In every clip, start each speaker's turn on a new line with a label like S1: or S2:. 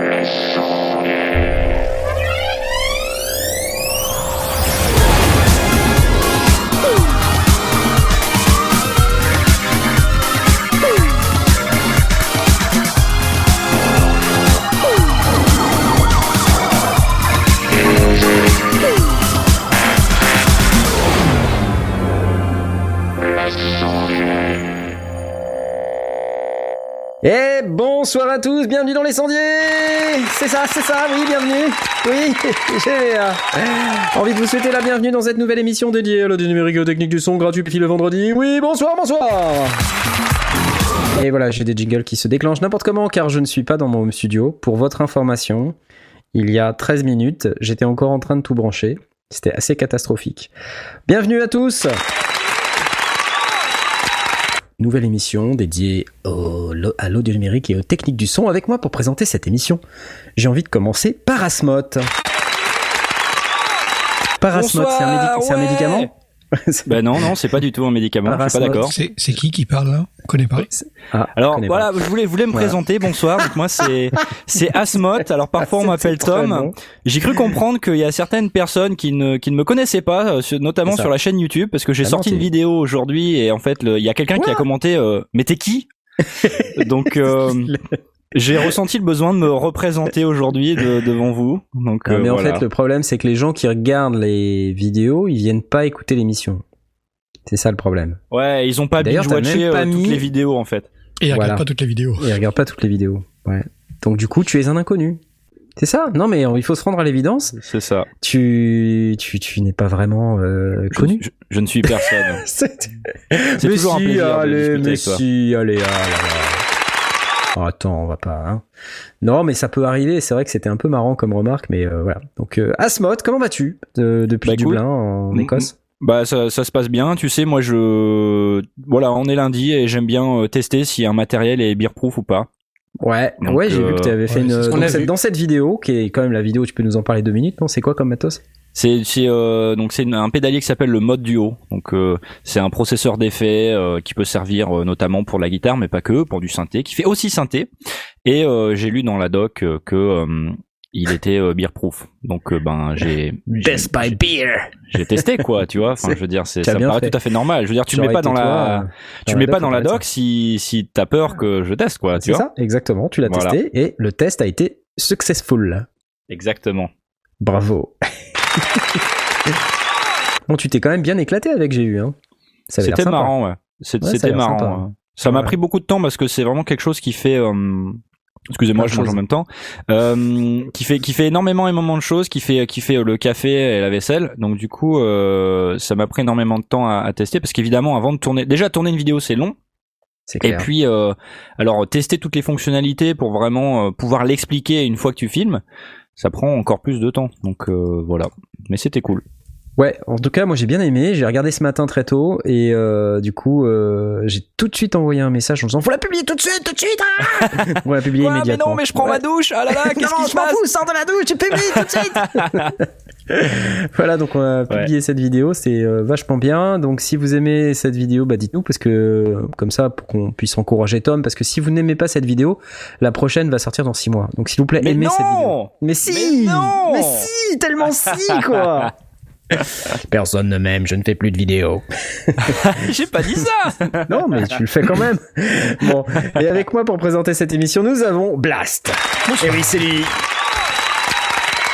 S1: Et bienvenue dans les sondiers C'est ça, c'est ça, oui, bienvenue Oui, j'ai euh, envie de vous souhaiter la bienvenue dans cette nouvelle émission dédiée à l'audio numérique techniques du son gratuit puis le vendredi. Oui, bonsoir, bonsoir Et voilà, j'ai des jingles qui se déclenchent n'importe comment car je ne suis pas dans mon home studio. Pour votre information, il y a 13 minutes, j'étais encore en train de tout brancher. C'était assez catastrophique. Bienvenue à tous nouvelle émission dédiée au, à l'audio numérique et aux techniques du son. Avec moi pour présenter cette émission, j'ai envie de commencer par Asmoth. Parasmot, c'est un, médic- médicament?
S2: Ben non, non, c'est pas du tout un médicament, je suis pas d'accord.
S3: C'est c'est qui qui parle là? On connaît pas?
S1: Ah, je
S2: Alors voilà, je voulais, voulais me
S1: Voilà.
S2: présenter, bonsoir, donc moi c'est c'est Asmoth, alors parfois on
S1: Ah,
S2: m'appelle Tom. J'ai cru comprendre qu'il y a certaines personnes qui ne, qui ne me connaissaient pas, euh, notamment sur la chaîne YouTube, parce que j'ai
S1: Ah non,
S2: sorti une vidéo aujourd'hui et en fait il y a quelqu'un qui a commenté euh, mais t'es qui? Donc euh, j'ai ressenti le besoin de me représenter aujourd'hui de- devant vous. Donc
S1: Non,
S2: euh,
S1: mais en fait, le problème, c'est que les gens qui regardent les vidéos, ils viennent pas écouter l'émission. C'est ça le problème.
S2: ouais, ils ont pas binge-watché euh, toutes
S1: mis-
S2: les vidéos en fait.
S3: Et il
S1: Voilà.
S3: regarde pas toutes les vidéos.
S1: Ils regardent pas toutes les vidéos. Ouais. Donc du coup, tu es un inconnu. C'est ça? Non, mais il faut se rendre à l'évidence.
S2: C'est ça.
S1: Tu, tu, tu n'es pas vraiment euh, connu.
S2: je- je ne suis personne.
S1: C'est
S2: toujours un plaisir de
S1: allez,
S2: discuter
S1: mais
S2: avec toi.
S1: si, allez, ah là là. Oh, attends, on va pas. Hein. Non, mais ça peut arriver. C'est vrai que c'était un peu marrant comme remarque, mais euh, voilà. Donc, euh, Asmoth, comment vas-tu de- depuis
S2: Bah,
S1: Dublin en Écosse?
S2: Bah ça, ça se passe bien, tu sais, moi je voilà, on est lundi et j'aime bien euh, tester si un matériel est beer-proof ou pas.
S1: Ouais,
S2: Donc,
S1: ouais, j'ai vu que tu avais
S3: ouais,
S1: fait une.
S3: a
S1: cette- dans cette vidéo, qui est quand même la vidéo, tu peux nous en parler deux minutes, non C'est quoi comme matos?
S2: C'est c'est euh, donc c'est un pédalier qui s'appelle le mode duo. Donc euh, c'est un processeur d'effet euh, qui peut servir euh, notamment pour la guitare mais pas que, pour du synthé, qui fait aussi synthé. Et euh, j'ai lu dans la doc euh, que euh, il était euh, beer-proof. Donc euh, ben j'ai j'ai-
S1: by Beer
S2: j'ai testé quoi, tu vois. Enfin
S1: C'est-
S2: je veux dire c'est ça me paraît
S1: fait.
S2: tout à fait normal. Je veux dire tu le
S1: J'aurais
S2: mets pas dans la
S1: toi,
S2: tu
S1: dans
S2: mets
S1: la
S2: pas
S1: doc,
S2: dans
S1: on
S2: la doc si si t'as peur que je teste quoi, tu
S1: C'est
S2: vois.
S1: ça, exactement. Tu l'as
S2: Voilà.
S1: testé et le test a été successful.
S2: Exactement.
S1: Bravo. bon, tu t'es quand même bien éclaté avec, j'ai eu. Hein.
S2: C'était marrant, ouais. C'était marrant.
S1: sympa.
S2: ouais. Ça m'a pris beaucoup de temps parce que c'est vraiment quelque chose qui fait. euh, Excusez-moi, je change en même temps. Euh, qui fait qui fait énormément énormément de choses, qui fait qui fait euh, le café et la vaisselle. Donc du coup, euh, ça m'a pris énormément de temps à, à tester parce qu'évidemment, avant de tourner, déjà tourner une vidéo c'est long. Et puis, euh, alors tester toutes les fonctionnalités pour vraiment pouvoir l'expliquer une fois que tu filmes, ça prend encore plus de temps. Donc euh, voilà. Mais c'était cool.
S1: Ouais, en tout cas, moi j'ai bien aimé. J'ai regardé ce matin très tôt et euh, du coup, euh, j'ai tout de suite envoyé un message en disant Faut la publier tout de suite, tout de suite ah On va la publier
S2: Quoi, mais
S1: immédiatement.
S2: non, mais je prends ma douche. Ah là là, qu'est-ce
S1: non,
S2: qui se
S1: je m'en
S2: passe
S1: fous, sors de la douche, tu publies tout de suite Voilà, donc on a publié cette vidéo, c'est euh, vachement bien. Donc si vous aimez cette vidéo, bah dites-nous parce que euh, comme ça, pour qu'on puisse encourager Tom, parce que si vous n'aimez pas cette vidéo, la prochaine va sortir dans 6 mois. Donc s'il vous plaît,
S2: Mais
S1: aimez cette vidéo.
S2: non
S1: Mais si
S2: Mais non
S1: Mais si Tellement si, quoi Personne ne m'aime, je ne fais plus de vidéos.
S2: J'ai pas dit ça.
S1: Non, mais tu le fais quand même. Bon, et avec moi pour présenter cette émission, nous avons Blast. Et oui, c'est lui.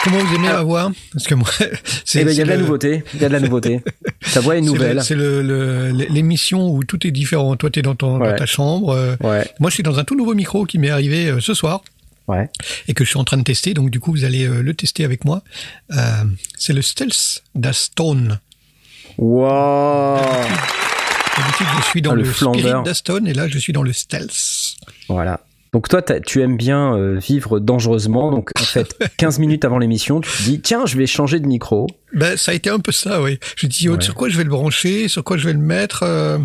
S3: Comment vous aimez la voix Parce que moi, c'est.
S1: Eh ben, il y a de la nouveauté. Il y a de la nouveauté. Ta voix est nouvelle.
S3: C'est l'émission où tout est différent. Toi, t'es dans, ton, dans ta chambre. euh,
S1: Ouais,
S3: Moi, je suis dans un tout nouveau micro qui m'est arrivé euh, ce soir
S1: ouais.
S3: et que je suis en train de tester. Donc, du coup, vous allez euh, le tester avec moi. Euh, c'est le Stealth d'Astone.
S1: Wow.
S3: D'habitude, je suis dans
S1: Ah, le
S3: le. Spirit d'Astone et là, je suis dans le Stealth.
S1: Voilà. Donc toi, tu aimes bien euh, vivre dangereusement. Donc en fait, 15 minutes avant l'émission, tu te dis tiens, je vais changer de micro.
S3: Ben, ça a été un peu ça, oui. Je dis, oh,
S1: Ouais.
S3: sur quoi je vais le brancher, sur quoi je vais le mettre. euh,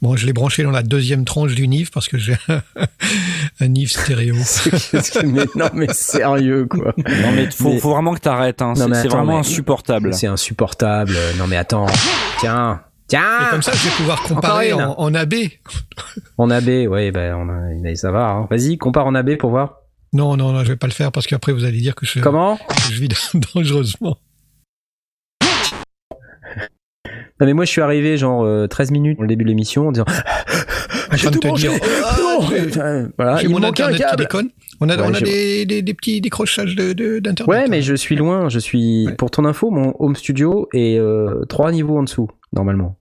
S3: Bon, je l'ai branché dans la deuxième tranche du NIF parce que j'ai un, un NIF stéréo.
S1: mais non, mais sérieux quoi.
S2: Non mais faut,
S1: Mais-
S2: faut vraiment que t'arrêtes. Hein.
S1: Non,
S2: C'est vraiment
S1: mais-
S2: insupportable.
S1: C'est insupportable. Non mais attends. Tiens,
S3: Et
S1: tiens.
S3: comme ça, je vais pouvoir comparer en, en AB.
S1: En AB, ouais, ben ça va. hein. Vas-y, compare en AB pour voir.
S3: Non, non, non, je vais pas le faire parce qu'après vous allez dire que je,
S1: Comment?
S3: je vis dangereusement.
S1: Non mais moi je suis arrivé genre euh, 13 minutes au début de l'émission en disant
S3: train de te dire,
S1: Non voilà,
S3: j'ai
S1: il
S3: mon
S1: manquait un câble.
S3: On a,
S1: Ouais,
S3: on a des, des, des petits décrochages de, de, d'internet.
S1: Ouais, mais je suis loin. Je suis
S3: Ouais.
S1: pour ton info, mon home studio est euh, trois niveaux en dessous normalement.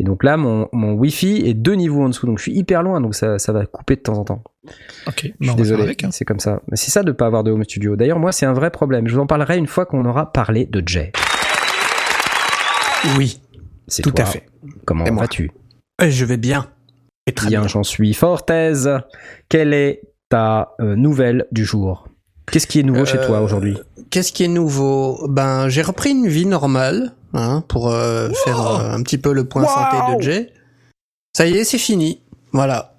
S1: Et donc là, mon, mon Wi-Fi est deux niveaux en dessous, donc je suis hyper loin, donc ça, ça va couper de temps en temps.
S3: Ok,
S1: Je
S3: bah,
S1: suis désolé,
S3: hein.
S1: c'est comme ça. Mais c'est ça de pas avoir de home studio. D'ailleurs, moi, c'est un vrai problème. Je vous en parlerai une fois qu'on aura parlé de Jay.
S4: Oui,
S1: C'est
S4: tout
S1: toi.
S4: à fait.
S1: Comment
S4: Et
S1: vas-tu?
S4: Euh, Je vais bien. Et très
S1: Bien,
S4: bien.
S1: j'en suis fort aise. Quelle est ta euh, nouvelle du jour? Qu'est-ce qui est nouveau chez
S4: Euh,
S1: toi aujourd'hui?
S4: Qu'est-ce qui est nouveau? Ben, j'ai repris une vie normale, hein, pour euh, faire euh, un petit peu le point
S1: Wow.
S4: santé de Jay. Ça y est, c'est fini. Voilà.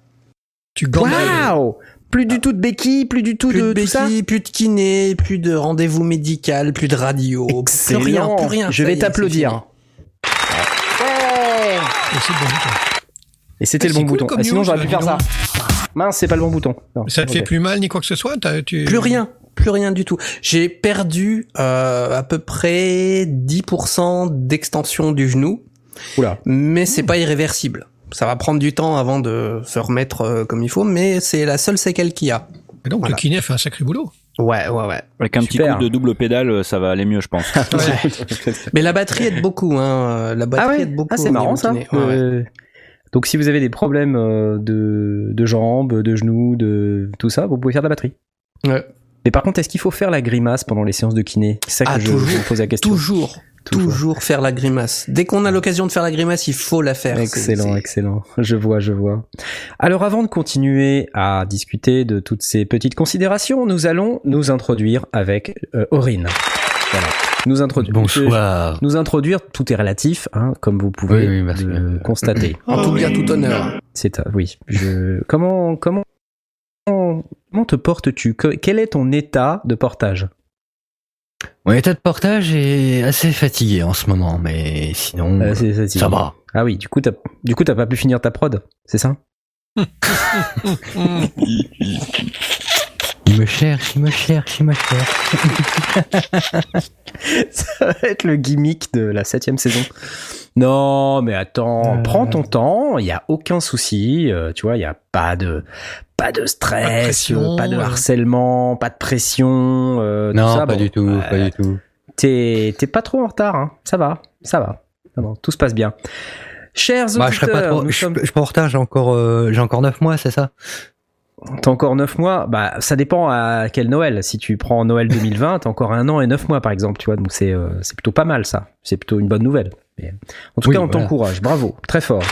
S3: Tu.
S1: Waouh Plus du tout de béquilles, plus du tout
S4: Plus
S1: de,
S4: de
S1: tout ça?
S4: béquilles, plus de kiné, plus de rendez-vous médical, plus de radio, plus rien, plus rien.
S1: Je vais t'applaudir.
S3: Et
S1: c'était le bon
S3: cool
S1: bouton. Ah, sinon j'aurais pu faire ça. Mince, c'est pas le bon bouton. Non,
S3: Ça te fait plus mal ni quoi que ce soit tu...
S4: Plus rien, plus rien du tout. J'ai perdu euh, à peu près 10% d'extension du genou,
S1: Oula.
S4: mais c'est pas irréversible. Ça va prendre du temps avant de se remettre euh, comme il faut, mais c'est la seule séquelle qu'il y a.
S3: Et donc
S4: Voilà.
S3: le kiné fait un sacré boulot.
S4: Ouais, ouais, ouais.
S2: Avec un petit coup de double pédale, ça va aller mieux, je pense.
S4: Mais la batterie aide beaucoup, hein. La batterie
S1: Ah ouais?
S4: aide beaucoup.
S1: Ah, c'est marrant ça.
S4: Ouais.
S1: Euh, Donc si vous avez des problèmes euh, de, de jambes, de genoux, de tout ça, vous pouvez faire de la batterie.
S4: Ouais.
S1: Mais par contre, est-ce qu'il faut faire la grimace pendant les séances de kiné? C'est ça que
S4: Ah,
S1: je,
S4: toujours.
S1: je me pose la question.
S4: Toujours, toujours faire la grimace. Dès qu'on a l'occasion de faire la grimace, il faut la faire.
S1: Excellent, excellent. Je vois, je vois. Alors avant de continuer à discuter de toutes ces petites considérations, nous allons nous introduire avec euh, Aurine. Voilà. Nous introduire.
S5: Bonsoir.
S1: Nous introduire, tout est relatif, hein, comme vous pouvez
S5: Oui, oui, merci.
S1: le constater.
S4: En tout bien, tout honneur.
S1: C'est à- oui. Je comment comment comment te portes-tu? Que- Quel est ton état de portage?
S5: Mon état de portage est assez fatigué en ce moment, mais sinon,
S1: Euh,
S5: ça va.
S1: Ah oui, du coup t'as du coup t'as pas pu finir ta prod, c'est ça?
S5: Il me cherche, il me cherche, il me cherche.
S1: Ça va être le gimmick de la septième saison. Non, mais attends,
S3: Euh.
S1: prends ton temps, il y a aucun souci, euh, tu vois, il y a pas de pas de stress,
S3: Pas de pression,
S1: euh, pas de
S3: ouais.
S1: harcèlement, pas de pression, euh, tout
S5: Non,
S1: ça,
S5: pas
S1: bon,
S5: du tout,
S1: euh,
S5: pas du tout.
S1: T'es t'es pas trop en retard, hein. Ça va, ça va, ça va, tout se passe bien. Chers
S5: Bah,
S1: auditeurs,
S5: je serais pas trop.
S1: nous
S5: Je,
S1: sommes-
S5: je suis pas en retard, j'ai encore, euh, j'ai encore 9 mois, c'est ça?
S1: T'as encore 9 mois? Bah, ça dépend à quel Noël. Si tu prends Noël 2020, t'as encore un an et 9 mois, par exemple, tu vois. Donc, c'est euh, c'est plutôt pas mal, ça. C'est plutôt une bonne nouvelle. Mais, en tout
S5: Oui,
S1: cas, on
S5: voilà.
S1: t'encourage. Bravo. Très fort.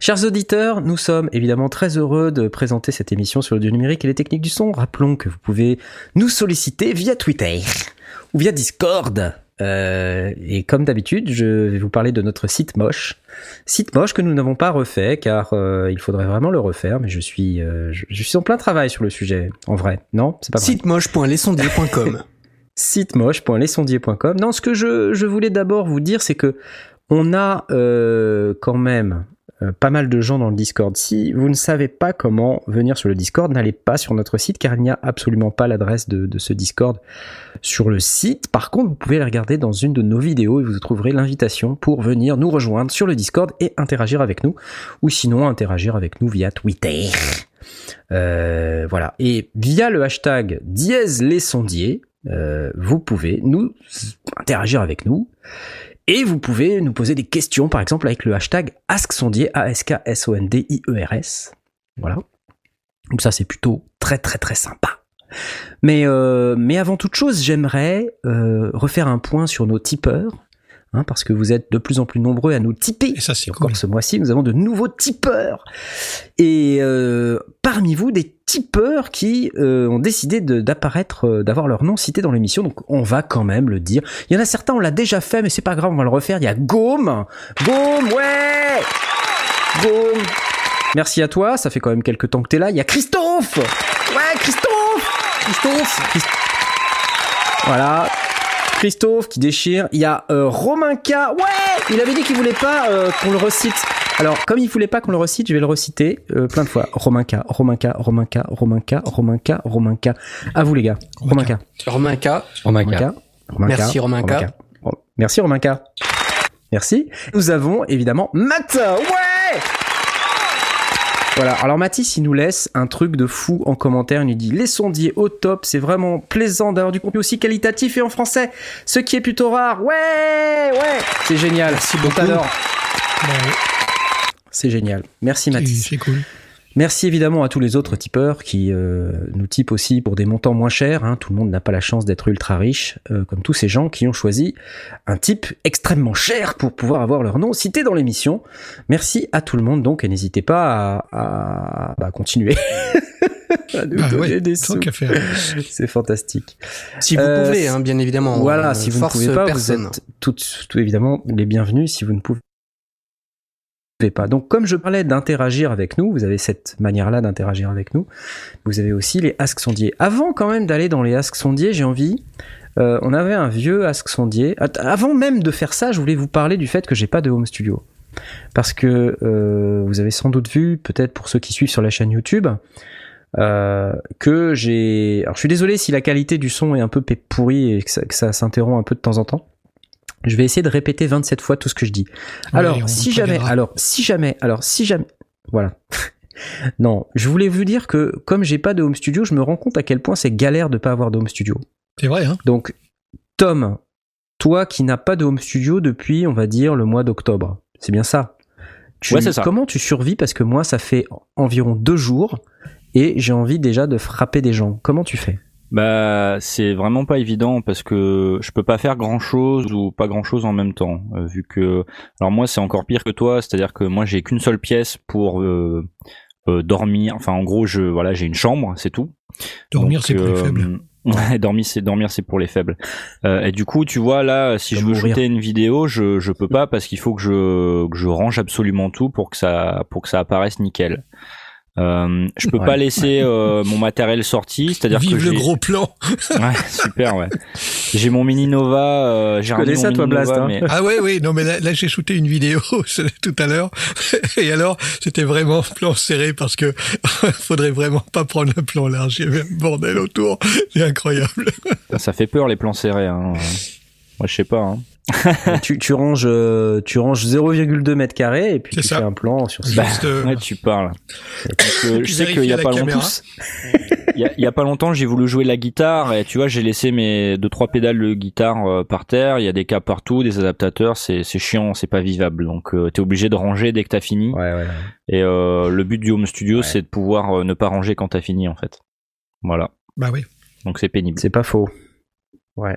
S1: Chers auditeurs, nous sommes évidemment très heureux de présenter cette émission sur l'audio numérique et les techniques du son. Rappelons que vous pouvez nous solliciter via Twitter ou via Discord. Euh, et comme d'habitude, je vais vous parler de notre site moche. Site moche que nous n'avons pas refait car euh, il faudrait vraiment le refaire, mais je suis, euh, je, je suis en plein travail sur le sujet, en vrai. Non, c'est pas vrai
S4: Sitemoche.lesondiers.com.
S1: sitemoche.lesondiers.com. Non, ce que je, voulais d'abord vous dire, c'est que on a euh, quand même euh, pas mal de gens dans le Discord. Si vous ne savez pas comment venir sur le Discord, n'allez pas sur notre site car il n'y a absolument pas l'adresse de, ce Discord sur le site. Par contre, vous pouvez la regarder dans une de nos vidéos et vous trouverez l'invitation pour venir nous rejoindre sur le Discord et interagir avec nous, ou sinon interagir avec nous via Twitter. Euh, voilà. Et via le hashtag dièse vous pouvez nous interagir avec nous et vous pouvez nous poser des questions, par exemple avec le hashtag AskSondier, A-S-K-S-O-N-D-I-E-R-S. Voilà. Donc ça, c'est plutôt très très très sympa. Mais, euh, mais avant toute chose, j'aimerais euh, refaire un point sur nos tipeurs, hein, parce que vous êtes de plus en plus nombreux à nous tiper.
S3: Et ça, c'est cool.
S1: ce mois-ci, nous avons de nouveaux tipeurs. Et euh, parmi vous, des tipeurs qui euh, ont décidé d'apparaître, euh, d'avoir leur nom cité dans l'émission. Donc on va quand même le dire. Il y en a certains, on l'a déjà fait, mais c'est pas grave, on va le refaire. Il y a Gaume. Gaume, ouais Gaume. Merci à toi, ça fait quand même quelques temps que t'es là. Il y a Christophe Ouais, Christophe Christophe Christ- Voilà. Christophe qui déchire. Il y a euh, Romain K. Ouais Il avait dit qu'il voulait pas euh, qu'on le recite. Alors, comme il voulait pas qu'on le recite, je vais le reciter euh, plein de fois. Romain-K, Romain-K, Romain-K, Romain-K, Romain-K, Romain-K. À vous les gars. Romain-K.
S4: Romain K.
S1: Romain-K. Romain-K.
S4: Merci, Romain-K.
S1: Romain-K. Ro- Merci Romain-K. Merci. Nous avons évidemment Matt. Ouais voilà, alors Mathis, il nous laisse un truc de fou en commentaire. Il nous dit Les sondiers au top, c'est vraiment plaisant d'avoir du contenu aussi qualitatif et en français, ce qui est plutôt rare. Ouais, ouais, c'est génial. Merci
S3: beaucoup. Bon,
S1: c'est génial. Merci Mathis.
S3: c'est cool.
S1: Merci évidemment à tous les autres tipeurs qui euh, nous typent aussi pour des montants moins chers. hein. Tout le monde n'a pas la chance d'être ultra riche, euh, comme tous ces gens qui ont choisi un type extrêmement cher pour pouvoir avoir leur nom cité dans l'émission. Merci à tout le monde donc et n'hésitez pas à, à- bah, continuer. à nous
S3: Bah
S1: donner
S3: ouais,
S1: des
S3: tant
S1: sous.
S3: qu'à faire.
S1: C'est fantastique.
S4: Si vous
S1: Euh,
S4: pouvez, hein, bien évidemment.
S1: Voilà,
S4: On
S1: si vous ne
S4: force
S1: pouvez pas,
S4: personne.
S1: vous êtes tout, tout évidemment les bienvenus si vous ne pouvez pas. Donc comme je parlais d'interagir avec nous, vous avez cette manière-là d'interagir avec nous. Vous avez aussi les Ask Sondiers. Avant quand même d'aller dans les Ask Sondiers, j'ai envie. euh, on avait un vieux Ask Sondier. Avant même de faire ça, je voulais vous parler du fait que j'ai pas de home studio. Parce que euh, vous avez sans doute vu, peut-être pour ceux qui suivent sur la chaîne YouTube, euh, que j'ai. Alors je suis désolé si la qualité du son est un peu pourrie et que ça s'interrompt un peu de temps en temps. Je vais essayer de répéter 27 fois tout ce que je dis. Alors,
S3: Ouais,
S1: si jamais,
S3: regardera.
S1: alors, si jamais, alors, si jamais, voilà. non, je voulais vous dire que comme j'ai pas de home studio, je me rends compte à quel point c'est galère de pas avoir de home studio.
S3: C'est vrai, hein
S1: Donc, Tom, toi qui n'as pas de home studio depuis, on va dire, le mois d'octobre, c'est bien ça. Tu,
S2: Ouais, c'est ça.
S1: Comment tu survis? Parce que moi, ça fait environ deux jours et j'ai envie déjà de frapper des gens. Comment tu fais?
S2: Bah, c'est vraiment pas évident parce que je peux pas faire grand chose ou pas grand chose en même temps, euh, vu que. Alors moi, c'est encore pire que toi, c'est-à-dire que moi, j'ai qu'une seule pièce pour euh, euh, dormir. Enfin, en gros, je voilà, j'ai une chambre, c'est tout.
S3: Dormir, c'est pour les
S2: euh,
S3: faibles.
S2: Ouais, dormir c'est dormir c'est pour les faibles. Euh, et du coup, tu vois là, si je veux
S1: mourir.
S2: shooter une vidéo, je je peux pas parce qu'il faut que je que je range absolument tout pour que ça pour que ça apparaisse nickel. Euh, je peux
S1: Ouais.
S2: pas laisser euh, mon matériel sorti, c'est-à-dire que
S3: Vive le gros plan.
S2: Ouais, super, ouais. J'ai mon mini Nova, euh, j'ai
S1: connais ça, toi, Blast,
S2: Nova,
S1: hein.
S2: mais
S3: Ah ouais, oui, non, mais là, là, j'ai shooté une vidéo tout à l'heure. Et alors, c'était vraiment plan serré parce que faudrait vraiment pas prendre le plan large. Il y avait un bordel autour. C'est incroyable.
S2: ça fait peur les plans serrés. Hein. Moi, je sais pas. Hein.
S1: tu, tu ranges, euh, tu ranges 0,2 mètres carrés et puis
S3: C'est
S1: tu
S3: ça.
S1: fais un plan sur ce
S2: Bah,
S3: Juste, euh,
S2: Ouais, tu parles. Donc, je sais qu'il y a pas longtemps, il y a, il y a pas longtemps, j'ai voulu jouer la guitare et tu vois, j'ai laissé mes deux trois pédales de guitare euh, par terre. Il y a des câbles partout, des adaptateurs. C'est c'est chiant, c'est pas vivable. Donc, euh, t'es obligé de ranger dès que t'as fini.
S1: Ouais, ouais.
S2: Et euh, le but du home studio,
S1: Ouais.
S2: c'est de pouvoir euh, ne pas ranger quand t'as fini, en fait. Voilà.
S3: bah oui.
S2: Donc c'est pénible.
S1: C'est pas faux. Ouais,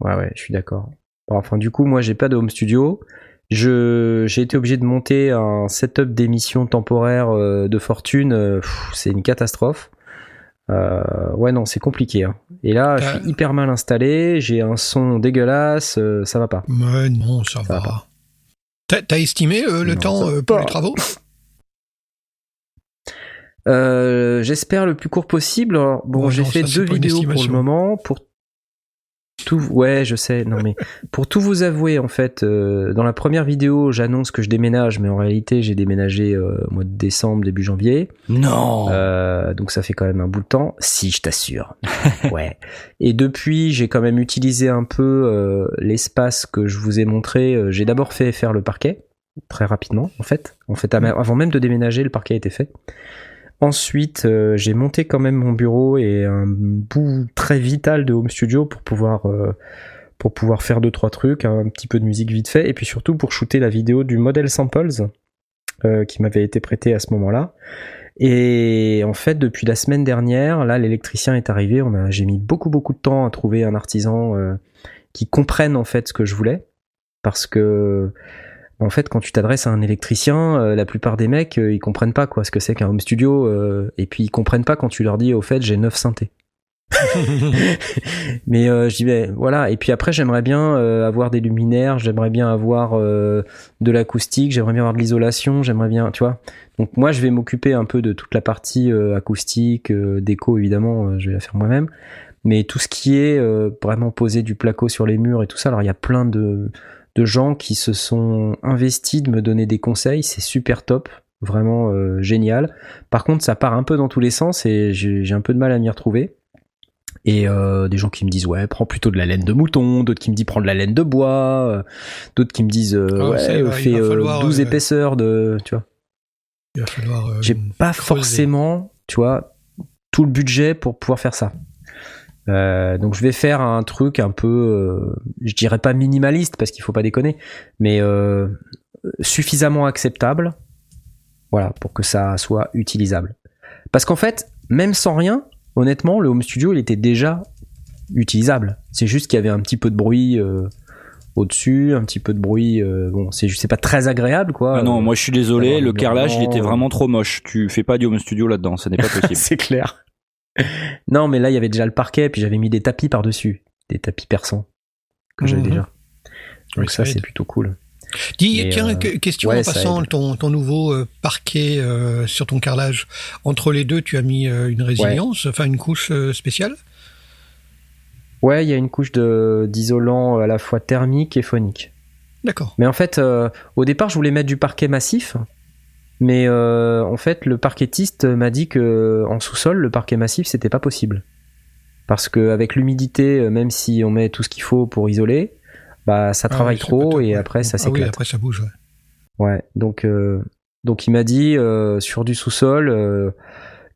S1: ouais, ouais, je suis d'accord. Bon, Enfin, du coup, moi, j'ai pas de home studio. Je, j'ai été obligé de monter un setup d'émission temporaire euh, de fortune. euh, pff, c'est une catastrophe. Euh, ouais, non, c'est compliqué. hein. Et là, je suis hyper mal installé. J'ai un son dégueulasse. euh, ça va pas.
S3: Mais non, ça,
S1: va
S3: va.
S1: pas.
S3: T'as t'as estimé euh, le
S1: Non,
S3: temps
S1: ça
S3: euh, pour les travaux?
S1: Euh, J'espère le plus court possible. Alors, bon,
S3: Ouais,
S1: j'ai
S3: non,
S1: fait
S3: ça, c'est
S1: deux
S3: pas une
S1: vidéos pour le
S3: estimation.
S1: moment. Pour tout, ouais, je sais. Non mais pour tout vous avouer, en fait, euh, dans la première vidéo, j'annonce que je déménage, mais en réalité, j'ai déménagé euh, au mois de décembre, début janvier.
S2: Non.
S1: Euh, donc ça fait quand même un bout de temps. Si, je t'assure. ouais. Et depuis, j'ai quand même utilisé un peu euh, l'espace que je vous ai montré. J'ai d'abord fait faire le parquet très rapidement, en fait. En fait,
S3: Mm.
S1: avant même de déménager, le parquet a été fait. Ensuite, euh, j'ai monté quand même mon bureau et un bout très vital de home studio pour pouvoir euh, pour pouvoir faire deux trois trucs, un petit peu de musique vite fait, et puis surtout pour shooter la vidéo du modèle samples euh, qui m'avait été prêté à ce moment-là. Et en fait, depuis la semaine dernière, là, l'électricien est arrivé. On a, j'ai mis beaucoup beaucoup de temps à trouver un artisan euh, qui comprenne en fait ce que je voulais, parce que en fait, quand tu t'adresses à un électricien, euh, la plupart des mecs, euh, ils comprennent pas quoi ce que c'est qu'un home studio, euh, et puis ils comprennent pas quand tu leur dis au fait j'ai neuf synthés. Mais euh, je dis ben, voilà, et puis après j'aimerais bien euh, avoir des luminaires, j'aimerais bien avoir euh, de l'acoustique, j'aimerais bien avoir de l'isolation, j'aimerais bien, tu vois. Donc moi je vais m'occuper un peu de toute la partie euh, acoustique, euh, déco évidemment, je vais la faire moi-même. Mais tout ce qui est euh, vraiment poser du placo sur les murs et tout ça, alors il y a plein de de gens qui se sont investis de me donner des conseils. C'est super top, vraiment euh, génial. Par contre, ça part un peu dans tous les sens et j'ai un peu de mal à m'y retrouver. Et euh, des gens qui me disent ouais prends plutôt de la laine de mouton, d'autres qui me disent prends de la laine de bois, euh, d'autres qui me disent euh,
S3: Ah,
S1: ouais fais
S3: va falloir,
S1: 12
S3: euh,
S1: épaisseurs de tu vois.
S3: Il va falloir.
S1: J'ai pas
S3: creuser.
S1: forcément tu vois tout le budget pour pouvoir faire ça. Euh, donc je vais faire un truc un peu, euh, je dirais pas minimaliste parce qu'il faut pas déconner, mais euh, suffisamment acceptable, voilà, pour que ça soit utilisable. Parce qu'en fait, même sans rien, honnêtement, le home studio il était déjà utilisable. C'est juste qu'il y avait un petit peu de bruit euh, au-dessus, un petit peu de bruit. euh, bon, c'est c'est pas très agréable quoi.
S2: Ah non,
S1: Euh,
S2: moi je suis désolé, le carrelage il était
S1: euh.
S2: vraiment trop moche. Tu fais pas du home studio là-dedans, ça n'est pas possible.
S1: c'est clair. non, mais là, il y avait déjà le parquet, puis j'avais mis des tapis par-dessus. Des tapis persans que j'avais
S3: Mhm.
S1: déjà. Donc
S3: Oui,
S1: ça, c'est plutôt cool.
S3: Dis, tiens,
S1: euh,
S3: que- question
S1: ouais,
S3: en passant, ton, ton nouveau euh, parquet euh, sur ton carrelage, entre les deux, tu as mis une résilience, enfin une couche spéciale?
S1: Ouais, il y a une couche de d'isolant à la fois thermique et phonique.
S3: D'accord.
S1: Mais en fait, au départ, je voulais mettre du parquet massif. Mais euh, en fait, le parquetiste m'a dit que en sous-sol, le parquet massif, c'était pas possible. Parce qu'avec l'humidité, euh, même si on met tout ce qu'il faut pour isoler, bah ça
S3: Ah
S1: travaille
S3: ouais,
S1: trop et après ça
S3: Ah oui, après ça bouge. ouais.
S1: Ouais, donc euh, donc il m'a dit euh, sur du sous-sol, euh,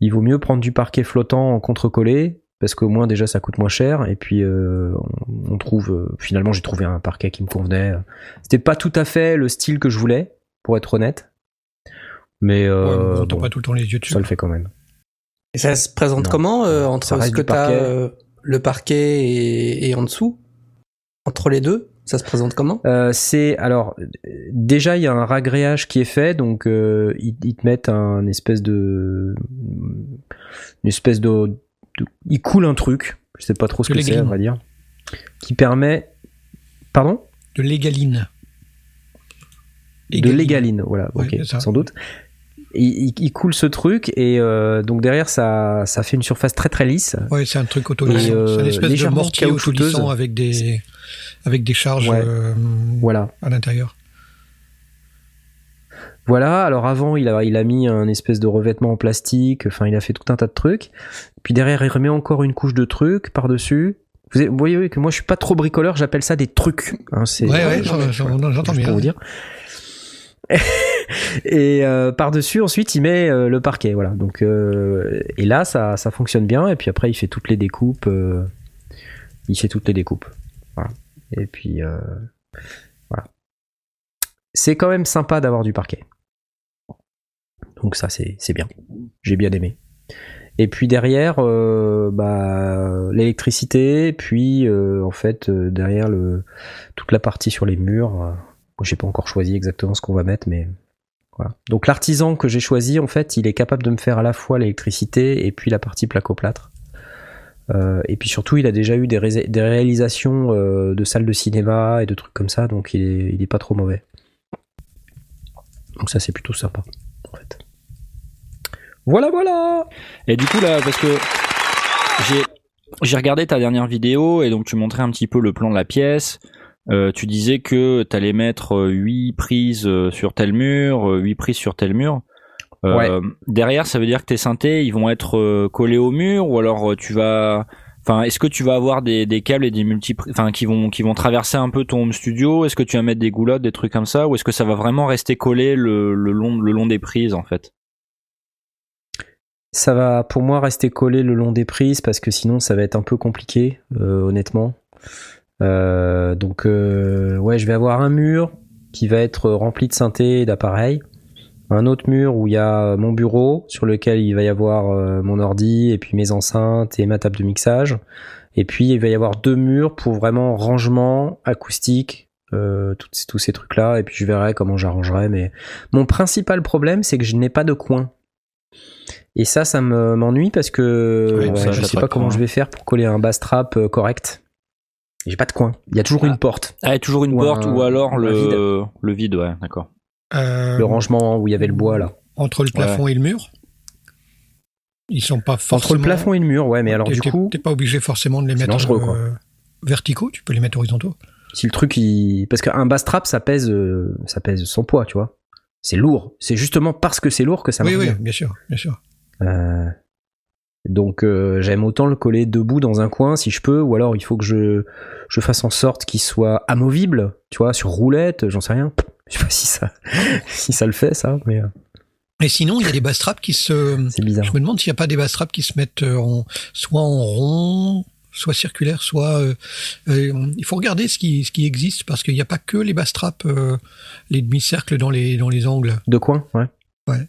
S1: il vaut mieux prendre du parquet flottant en contre-collé parce qu'au moins déjà ça coûte moins cher et puis euh, on, on trouve euh, finalement j'ai trouvé un parquet qui me convenait. C'était pas tout à fait le style que je voulais pour être honnête, mais
S3: Ouais,
S1: euh,
S3: bon, t'as
S1: bon,
S3: pas tout le temps les yeux dessus.
S1: ça le fait quand même.
S4: Et ça se présente
S1: Non.
S4: comment euh, entre ce que t'as, euh, le parquet et, et en dessous? Entre les deux Ça se présente comment?
S1: Euh, c'est alors déjà il y a un ragréage qui est fait donc euh, ils, ils te mettent un espèce de une espèce de, de- ils coulent un truc je sais pas trop ce
S3: De
S1: que c'est on va dire qui permet pardon?
S3: De l'égaline.
S1: de l'égaline voilà
S3: Ouais,
S1: ok sans doute il, il coule ce truc et euh, donc derrière ça ça fait une surface très très lisse
S3: Ouais, c'est un truc autolissant.
S1: Euh,
S3: c'est une espèce de mortier autolissant avec des, avec des charges
S1: Ouais.
S3: euh,
S1: voilà
S3: à l'intérieur.
S1: Voilà, alors avant, il a, il a mis un espèce de revêtement en plastique, enfin, il a fait tout un tas de trucs. Puis derrière, il remet encore une couche de trucs par-dessus. Vous, voyez que moi, je suis pas trop bricoleur, j'appelle ça des trucs. Hein, c'est,
S3: Ouais, ouais,
S1: euh,
S3: j'en- j'en- j'entends bien.
S1: pour vous dire. et euh, par-dessus, ensuite, il met euh, le parquet, voilà. Donc, euh, et là, ça, ça fonctionne bien. Et puis après, il fait toutes les découpes. euh, il fait toutes les découpes. Voilà. Et puis, euh, voilà. C'est quand même sympa d'avoir du parquet. Donc ça, c'est bien. J'ai bien aimé. Et puis derrière, euh, bah, l'électricité, puis euh, en fait euh, derrière le toute la partie sur les murs. j'ai pas encore choisi exactement ce qu'on va mettre, mais Donc l'artisan que j'ai choisi, en fait, il est capable de me faire à la fois l'électricité et puis la partie placo-plâtre. Euh, et puis surtout, il a déjà eu des, ré- des réalisations euh, de salles de cinéma et de trucs comme ça, donc il est, pas trop mauvais. Donc ça, c'est plutôt sympa, en fait. Voilà, voilà.
S2: Et du coup là, parce que j'ai j'ai regardé ta dernière vidéo et donc tu montrais un petit peu le plan de la pièce. Euh, tu disais que tu allais mettre euh, 8 prises euh, sur tel mur, euh, 8 prises sur tel mur. Euh,
S1: Ouais.
S2: Derrière, ça veut dire que tes synthés, ils vont être euh, collés au mur ou alors euh, tu vas Enfin, est-ce que tu vas avoir des, des câbles et des multi, enfin, qui vont qui vont traverser un peu ton home studio? Est-ce que tu vas mettre des goulottes, des trucs comme ça, ou est-ce que ça va vraiment rester collé le, le long le long des prises en fait?
S1: Ça va pour moi rester collé le long des prises parce que sinon ça va être un peu compliqué, euh, honnêtement. Euh, donc euh, ouais, je vais avoir un mur qui va être rempli de synthé et d'appareils. Un autre mur où il y a mon bureau sur lequel il va y avoir euh, mon ordi et puis mes enceintes et ma table de mixage. Et puis il va y avoir deux murs pour vraiment rangement, acoustique, euh, tous ces- tous ces trucs-là. Et puis je verrai comment j'arrangerai. Mais mon principal problème, c'est que je n'ai pas de coin. Et ça, ça me- m'ennuie parce que
S3: ouais,
S1: je
S2: t'as
S1: sais
S2: pas
S1: comment
S2: coin.
S1: je vais faire pour coller un bass trap correct. J'ai pas de coin. Il y a toujours
S2: Ah.
S1: une porte.
S2: Ah, et toujours une
S1: Ou
S2: porte
S1: un-
S2: ou alors le
S1: vide.
S2: le vide, ouais, d'accord.
S3: Euh,
S1: Le rangement où il y avait le bois là.
S3: Entre le plafond et le mur Ils sont pas forcément...
S1: Entre le plafond et le mur, ouais, mais alors du coup,
S3: T'es pas obligé forcément de les mettre euh, verticaux, tu peux les mettre horizontaux.
S1: Si le truc, il... parce qu'un bass trap, ça pèse, euh, ça pèse son poids, tu vois. C'est lourd. C'est justement parce que c'est lourd que ça
S3: Oui, oui,
S1: bien.
S3: bien sûr, bien sûr.
S1: Euh, donc euh, j'aime autant le coller debout dans un coin si je peux, ou alors il faut que je, je fasse en sorte qu'il soit amovible, tu vois, sur roulette, j'en sais rien. Je sais pas si ça, si ça le fait ça, mais euh,
S3: Et sinon, il y a des bass traps qui se.
S1: c'est bizarre.
S3: Je me demande s'il n'y a pas des bass traps qui se mettent euh, en, soit en rond, soit circulaire, soit. euh, euh, il faut regarder ce qui, ce qui existe parce qu'il n'y a pas que les bass traps, euh, les demi-cercles dans les, dans les angles.
S1: De coin, ouais.
S3: Ouais.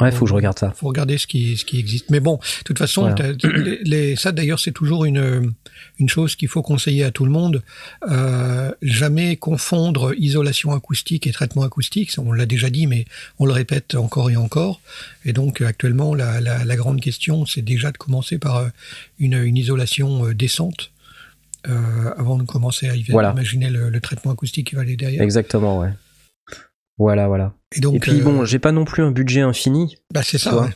S1: Ouais, faut que je regarde ça.
S3: faut regarder ce qui, ce qui existe. Mais bon, de toute façon,
S1: Voilà.
S3: les, les- ça d'ailleurs, c'est toujours une, une chose qu'il faut conseiller à tout le monde. Euh, jamais confondre isolation acoustique et traitement acoustique. On l'a déjà dit, mais on le répète encore et encore. Et donc, actuellement, la, la, la grande question, c'est déjà de commencer par euh, une, une isolation euh, décente. euh, avant de commencer à y-
S1: Voilà.
S3: imaginer le, le traitement acoustique qui va aller derrière.
S1: Exactement, ouais. Voilà, voilà.
S3: Et donc,
S1: Et puis
S3: euh,
S1: bon, j'ai pas non plus un budget infini,
S3: bah, c'est ça. ouais.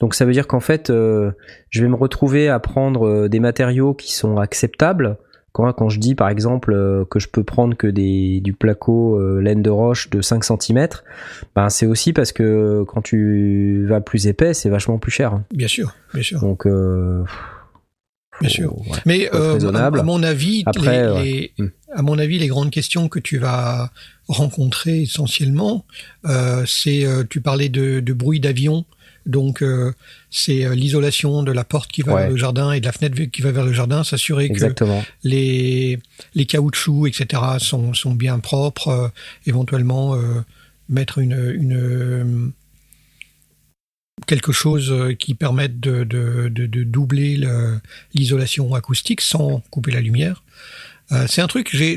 S1: Donc ça veut dire qu'en fait, euh, je vais me retrouver à prendre euh, des matériaux qui sont acceptables. Quand, quand je dis par exemple euh, que je peux prendre que des, du placo laine de roche de 5 cm, ben c'est aussi parce que quand tu vas plus épais, c'est vachement plus cher.
S3: Bien sûr, bien sûr.
S1: Donc,
S3: Bien sûr.
S1: ouais.
S3: Mais euh, à, mon avis,
S1: Après,
S3: les,
S1: ouais.
S3: les-
S1: Hmm.
S3: à mon avis, les grandes questions que tu vas rencontrer essentiellement, euh, c'est euh, tu parlais de, de bruit d'avion, donc euh, c'est euh, l'isolation de la porte qui va
S1: Ouais.
S3: vers le jardin et de la fenêtre qui va vers le jardin, s'assurer que les les caoutchoucs, etc. sont sont bien propres, euh, éventuellement mettre une une quelque chose qui permette de, de, de, de doubler le- l'isolation acoustique sans couper la lumière. Euh, c'est un truc, j'ai-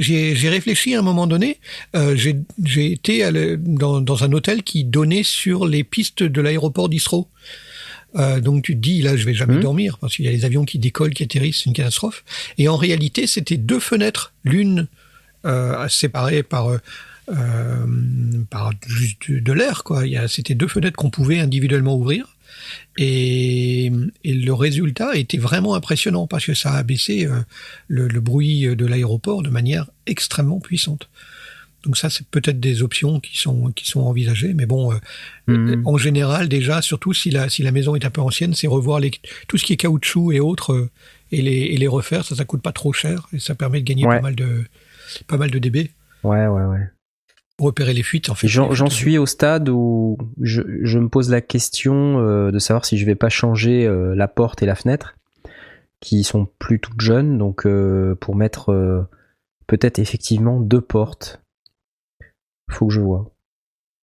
S3: réfléchi à un moment donné, euh, j'ai été à le- dans, dans un hôtel qui donnait sur les pistes de l'aéroport d'Istro. Euh, donc tu te dis, là, je vais jamais
S1: Mhm.
S3: dormir parce qu'il y a les avions qui décollent, qui atterrissent, c'est une catastrophe. Et en réalité, c'était deux fenêtres, l'une euh, séparée par euh, par juste de, de l'air, quoi. C'était deux fenêtres qu'on pouvait individuellement ouvrir. Et, et le résultat était vraiment impressionnant parce que ça a baissé euh, le, le bruit de l'aéroport de manière extrêmement puissante. Donc ça, c'est peut-être des options qui sont qui sont envisagées, mais bon, euh,
S1: Mhm.
S3: en général, déjà, surtout si la si la maison est un peu ancienne, c'est revoir les, tout ce qui est caoutchouc et autres euh, et les et les refaire. Ça, ça coûte pas trop cher et ça permet de gagner
S1: Ouais.
S3: pas mal de pas mal de dB.
S1: Ouais, ouais, ouais.
S3: Repérer les fuites, en fait.
S1: J'en suis au stade où je, je me pose la question euh, de savoir si je vais pas changer euh, la porte et la fenêtre, qui sont plus toutes jeunes, donc euh, pour mettre euh, peut-être effectivement deux portes. Faut que je vois.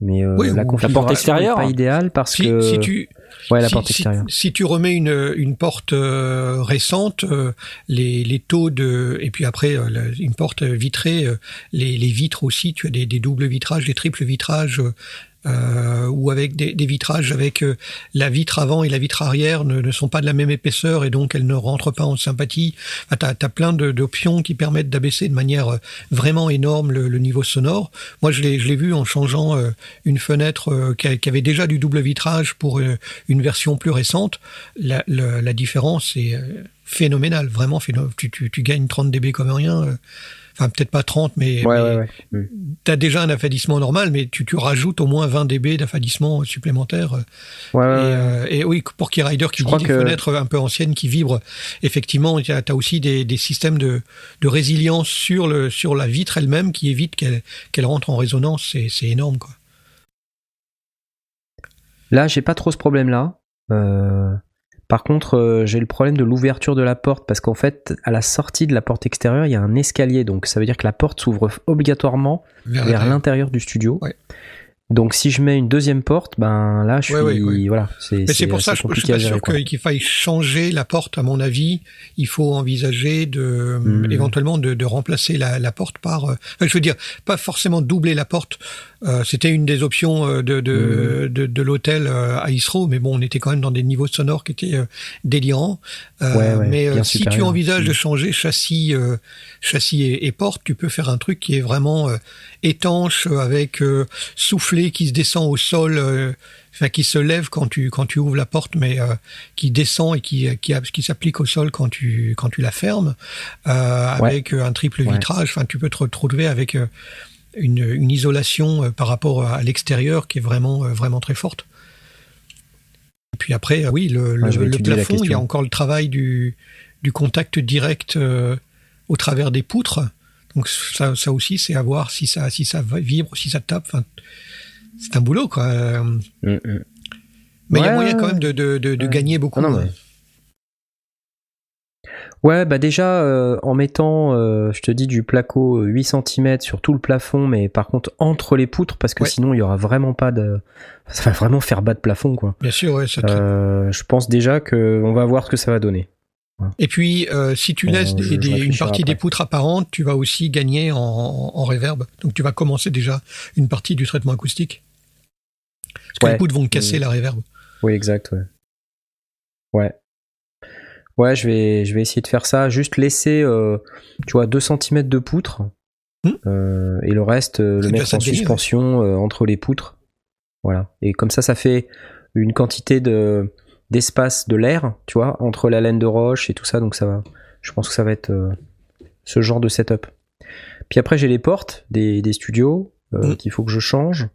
S1: Mais euh,
S3: Oui,
S1: la configuration
S2: porte extérieure
S1: est pas idéale parce
S3: Si,
S1: que
S3: si tu
S1: ouais la
S3: si,
S1: porte extérieure.
S3: si tu remets une, une porte euh, récente, euh, les, les taux de et puis après euh, la- une porte vitrée, les, les vitres aussi, tu as des, des doubles vitrages, des triples vitrages. Euh, ou avec des, des vitrages avec euh, la vitre avant et la vitre arrière ne, ne sont pas de la même épaisseur et donc elles ne rentrent pas en sympathie. Enfin, tu as, plein d'options qui permettent d'abaisser de manière euh, vraiment énorme le, le niveau sonore. Moi, je l'ai vu en changeant euh, une fenêtre euh, qui, qui avait déjà du double vitrage pour euh, une version plus récente. La, la, la différence est phénoménale, vraiment phénoménale. Tu, tu, tu gagnes 30 dB comme rien. Euh, Enfin, peut-être pas 30, mais,
S1: Ouais,
S3: mais
S1: ouais, ouais.
S3: tu as déjà un affadissement normal, mais tu, tu rajoutes au moins 20 dB d'affadissement supplémentaire.
S1: Ouais, ouais,
S3: Et, euh, et oui, pour Keyrider qui
S1: Je
S3: dit des
S1: que-
S3: fenêtres un peu anciennes qui vibrent, effectivement, tu as, aussi des, des systèmes de, de résilience sur, le, sur la vitre elle-même qui évitent qu'elle rentre en résonance. C'est c'est énorme, quoi.
S1: Là, j'ai pas trop ce problème-là. Euh, par contre, euh, j'ai le problème de l'ouverture de la porte parce qu'en fait, à la sortie de la porte extérieure, il y a un escalier. Donc, ça veut dire que la porte s'ouvre obligatoirement
S3: Vers
S1: vers
S3: l'intérieur.
S1: du studio.
S3: Ouais.
S1: Donc, si je mets une deuxième porte, ben là, je suis
S3: Ouais,
S1: voilà, c'est
S3: Mais c'est pour ça, je, je suis pas sûr que- qu'il faille changer la porte. À mon avis, il faut envisager de
S1: Mhm.
S3: éventuellement de, de remplacer la, la porte par. euh, enfin, je veux dire, pas forcément doubler la porte Euh, C'était une des options euh, de, de, de, de l'hôtel euh, à Isro, mais bon, on était quand même dans des niveaux sonores qui étaient délirants. Euh,
S1: Ouais, ouais,
S3: mais si tu envisages de changer châssis, euh, châssis et, et porte, tu peux faire un truc qui est vraiment euh, étanche, avec euh, soufflet qui se descend au sol, euh, enfin qui se lève quand tu quand tu ouvres la porte, mais euh, qui descend et qui qui, qui s'applique au sol quand tu quand tu la fermes, euh,
S1: Ouais.
S3: avec un triple
S1: Ouais.
S3: vitrage. Enfin, tu peux te retrouver avec euh, une, une isolation euh, par rapport à l'extérieur qui est vraiment euh, vraiment très forte. Et puis après, euh, oui, le, le,
S1: Ouais,
S3: plafond, il y a encore le travail du du contact direct euh, au travers des poutres. Donc ça, ça aussi, c'est à voir si ça, si ça vibre, si ça tape. Enfin, c'est un boulot, quoi.
S1: Mm, mm.
S3: Mais il y a moyen quand même de, de, de, de
S1: ouais.
S3: gagner beaucoup.
S1: Ah non, mais- Ouais, bah déjà, euh, en mettant, euh, je te dis, du placo euh, 8 cm sur tout le plafond, mais par contre entre les poutres, parce que
S3: Ouais.
S1: sinon il y aura vraiment pas de... Ça va vraiment faire bas de plafond, quoi.
S3: Bien sûr, ouais, ça te-
S1: Euh, je pense déjà que on va voir ce que ça va donner.
S3: Et puis, euh, si tu
S1: Euh,
S3: laisses des- des- une partie des poutres apparentes, tu vas aussi gagner en, en reverb. Donc tu vas commencer déjà une partie du traitement acoustique. Parce que
S1: Ouais.
S3: les poutres vont casser
S1: Mm.
S3: la reverb.
S1: Oui, exact, ouais. Ouais. Ouais, je vais, je vais essayer de faire ça. Juste laisser, euh, tu vois, 2 cm de poutre.
S3: Hmm.
S1: euh, et le reste, euh, le mettre en
S3: gagner,
S1: suspension euh, entre les poutres. Voilà. Et comme ça, ça fait une quantité de d'espace de l'air, tu vois, entre la laine de roche et tout ça. Donc ça va. Je pense que ça va être euh, ce genre de setup. Puis après, j'ai les portes des, des studios euh,
S3: Mm.
S1: qu'il faut que je change.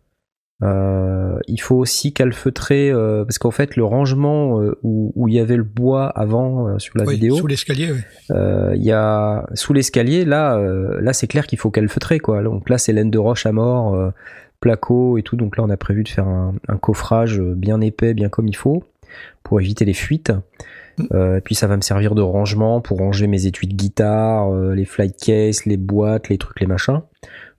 S1: Euh, il faut aussi calfeutrer euh, parce qu'en fait le rangement euh, où, où il y avait le bois avant euh, sur la
S3: Oui,
S1: vidéo,
S3: sous l'escalier,
S1: euh, il y a sous l'escalier là, euh, là c'est clair qu'il faut calfeutrer quoi. Donc là c'est laine de roche à mort, euh, placo et tout. Donc là on a prévu de faire un, un coffrage bien épais, bien comme il faut pour éviter les fuites. Euh, puis ça va me servir de rangement pour ranger mes étuis de guitare, euh, les flight cases, les boîtes, les trucs, les machins,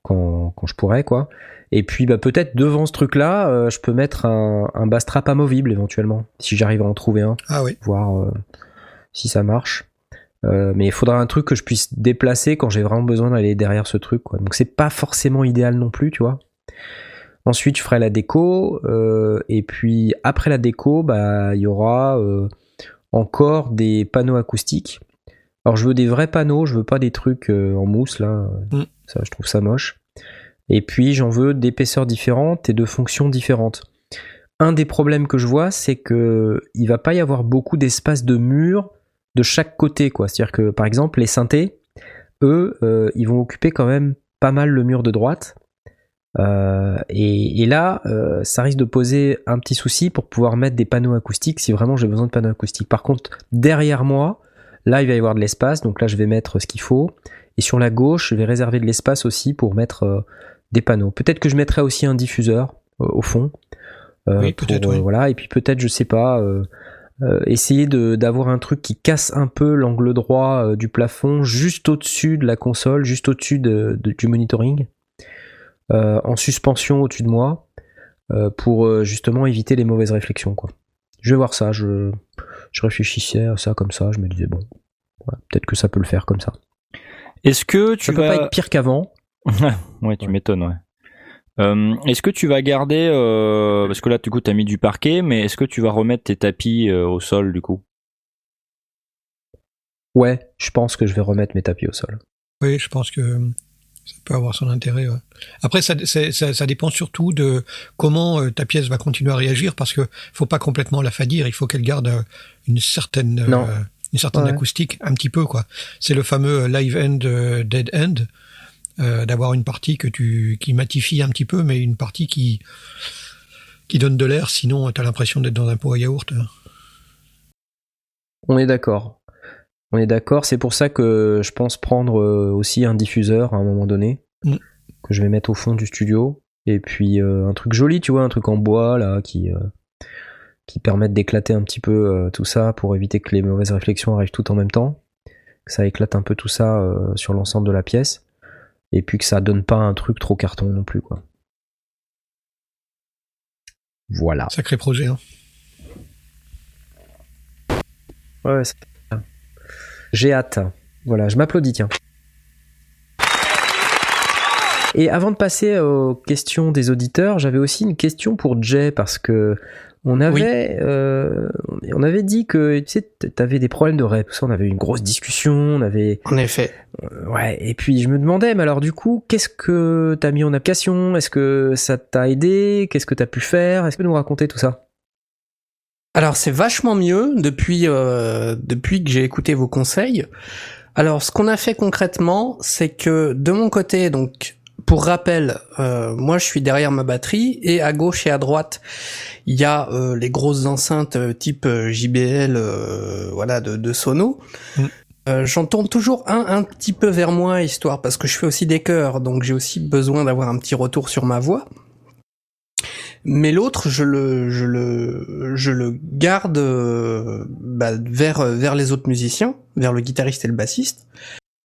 S1: quand, quand je pourrais quoi. Et puis bah, peut-être devant ce truc-là, euh, je peux mettre un, un bass trap amovible éventuellement, si j'arrive à en trouver un,
S3: Ah oui.
S1: voir euh, si ça marche. Euh, mais il faudra un truc que je puisse déplacer quand j'ai vraiment besoin d'aller derrière ce truc. Quoi. Donc c'est pas forcément idéal non plus, tu vois. Ensuite, je ferai la déco. et puis après la déco, bah il y aura encore des panneaux acoustiques. Alors je veux des vrais panneaux, je veux pas des trucs en mousse là.
S3: Mm.
S1: Ça, je trouve ça moche. Et puis j'en veux d'épaisseurs différentes et de fonctions différentes. Un des problèmes que je vois, c'est que il va pas y avoir beaucoup d'espace de mur de chaque côté, quoi. C'est-à-dire que par exemple les synthés, eux, euh, ils vont occuper quand même pas mal le mur de droite. Euh, et, là, euh, ça risque de poser un petit souci pour pouvoir mettre des panneaux acoustiques si vraiment j'ai besoin de panneaux acoustiques. Par contre, derrière moi, là, il va y avoir de l'espace, donc là, je vais mettre ce qu'il faut. Et sur la gauche, je vais réserver de l'espace aussi pour mettre des panneaux. Peut-être que je mettrai aussi un diffuseur euh, au fond. Euh,
S3: Oui,
S1: pour,
S3: peut-être,
S1: euh,
S3: oui.
S1: Voilà, et puis peut-être, je sais pas, euh, euh, essayer de- d'avoir un truc qui casse un peu l'angle droit euh, du plafond, juste au-dessus de la console, juste au-dessus de- de- du monitoring, euh, en suspension au-dessus de moi, euh, pour euh, justement éviter les mauvaises réflexions. Quoi. Je vais voir ça, je, je réfléchissais à ça comme ça, je me disais, bon, voilà, peut-être que ça peut le faire comme ça.
S2: Est-ce que tu
S1: Ça peut
S2: vas...
S1: pas être pire qu'avant.
S2: ouais, tu m'étonnes, ouais. Euh, est-ce que tu vas garder, euh, parce que là, du coup, t'as mis du parquet, mais est-ce que tu vas remettre tes tapis euh, au sol, du coup?
S1: Ouais, je pense que je vais remettre mes tapis au sol.
S3: Oui, je pense que ça peut avoir son intérêt. ouais. Après, ça, c'est- ça, ça dépend surtout de comment euh, ta pièce va continuer à réagir, parce que faut pas complètement la fadir. Il faut qu'elle garde une certaine, euh, une certaine
S1: Ouais.
S3: acoustique, un petit peu quoi. C'est le fameux live end, euh, dead end, euh, d'avoir une partie que tu qui matifie un petit peu, mais une partie qui qui donne de l'air. Sinon, tu as l'impression d'être dans un pot à yaourt. hein.
S1: On est d'accord. On est d'accord, c'est pour ça que je pense prendre euh, aussi un diffuseur à un moment donné,
S3: Mm.
S1: que je vais mettre au fond du studio. Et puis euh, un truc joli, tu vois, un truc en bois là, qui, euh, qui permette d'éclater un petit peu tout ça pour éviter que les mauvaises réflexions arrivent tout en même temps. Que ça éclate un peu tout ça sur l'ensemble de la pièce. Et puis que ça donne pas un truc trop carton non plus, quoi. Voilà.
S3: Sacré projet. Hein.
S1: Ouais. J'ai hâte. Voilà, je m'applaudis, tiens. Et avant de passer aux questions des auditeurs, j'avais aussi une question pour Jay parce que on avait, euh, on avait dit que tu sais, t'avais des problèmes de. Ça, on avait eu une grosse discussion. On avait.
S4: En effet.
S1: Euh, ouais. Et puis je me demandais, mais alors du coup, qu'est-ce que t'as mis en application? Est-ce que ça t'a aidé? Qu'est-ce que t'as pu faire? Est-ce que tu peux nous raconter tout ça?
S4: Alors c'est vachement mieux depuis euh, depuis que j'ai écouté vos conseils. Alors ce qu'on a fait concrètement, c'est que de mon côté, donc pour rappel, euh, moi je suis derrière ma batterie et à gauche et à droite il y a euh, les grosses enceintes euh, type JBL, voilà de, de Sono. Mm. J'en tourne toujours un un petit peu vers moi histoire parce que je fais aussi des chœurs donc j'ai aussi besoin d'avoir un petit retour sur ma voix. Mais l'autre, je le, je le, je le garde bah, vers vers les autres musiciens, vers le guitariste et le bassiste.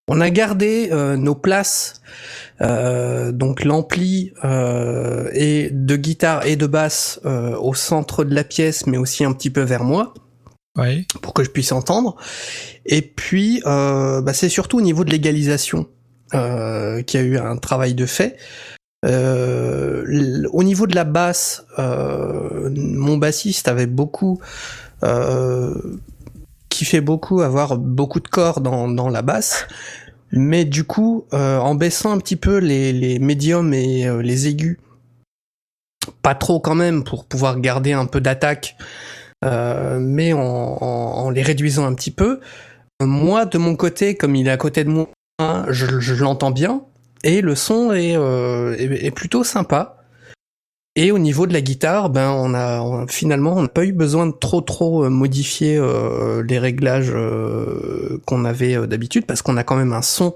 S4: On a gardé nos places euh, donc l'ampli euh, et de guitare et de basse euh, au centre de la pièce, mais aussi un petit peu vers moi.
S3: Ouais.
S4: Pour que je puisse entendre. Et puis, bah, c'est surtout au niveau de l'égalisation qu'il y a eu un travail de fait. au niveau de la basse, mon bassiste avait beaucoup qui fait beaucoup avoir beaucoup de corps dans, dans la basse mais du coup, euh, en baissant un petit peu les, médiums et euh, les aigus, pas trop quand même pour pouvoir garder un peu d'attaque, euh, mais en, les réduisant un petit peu, moi de mon côté, comme il est à côté de moi, je, l'entends bien et le son est plutôt sympa. Et au niveau de la guitare, ben on a finalement on n'a pas eu besoin de trop trop euh, modifier euh, les réglages euh, qu'on avait d'habitude parce qu'on a quand même un son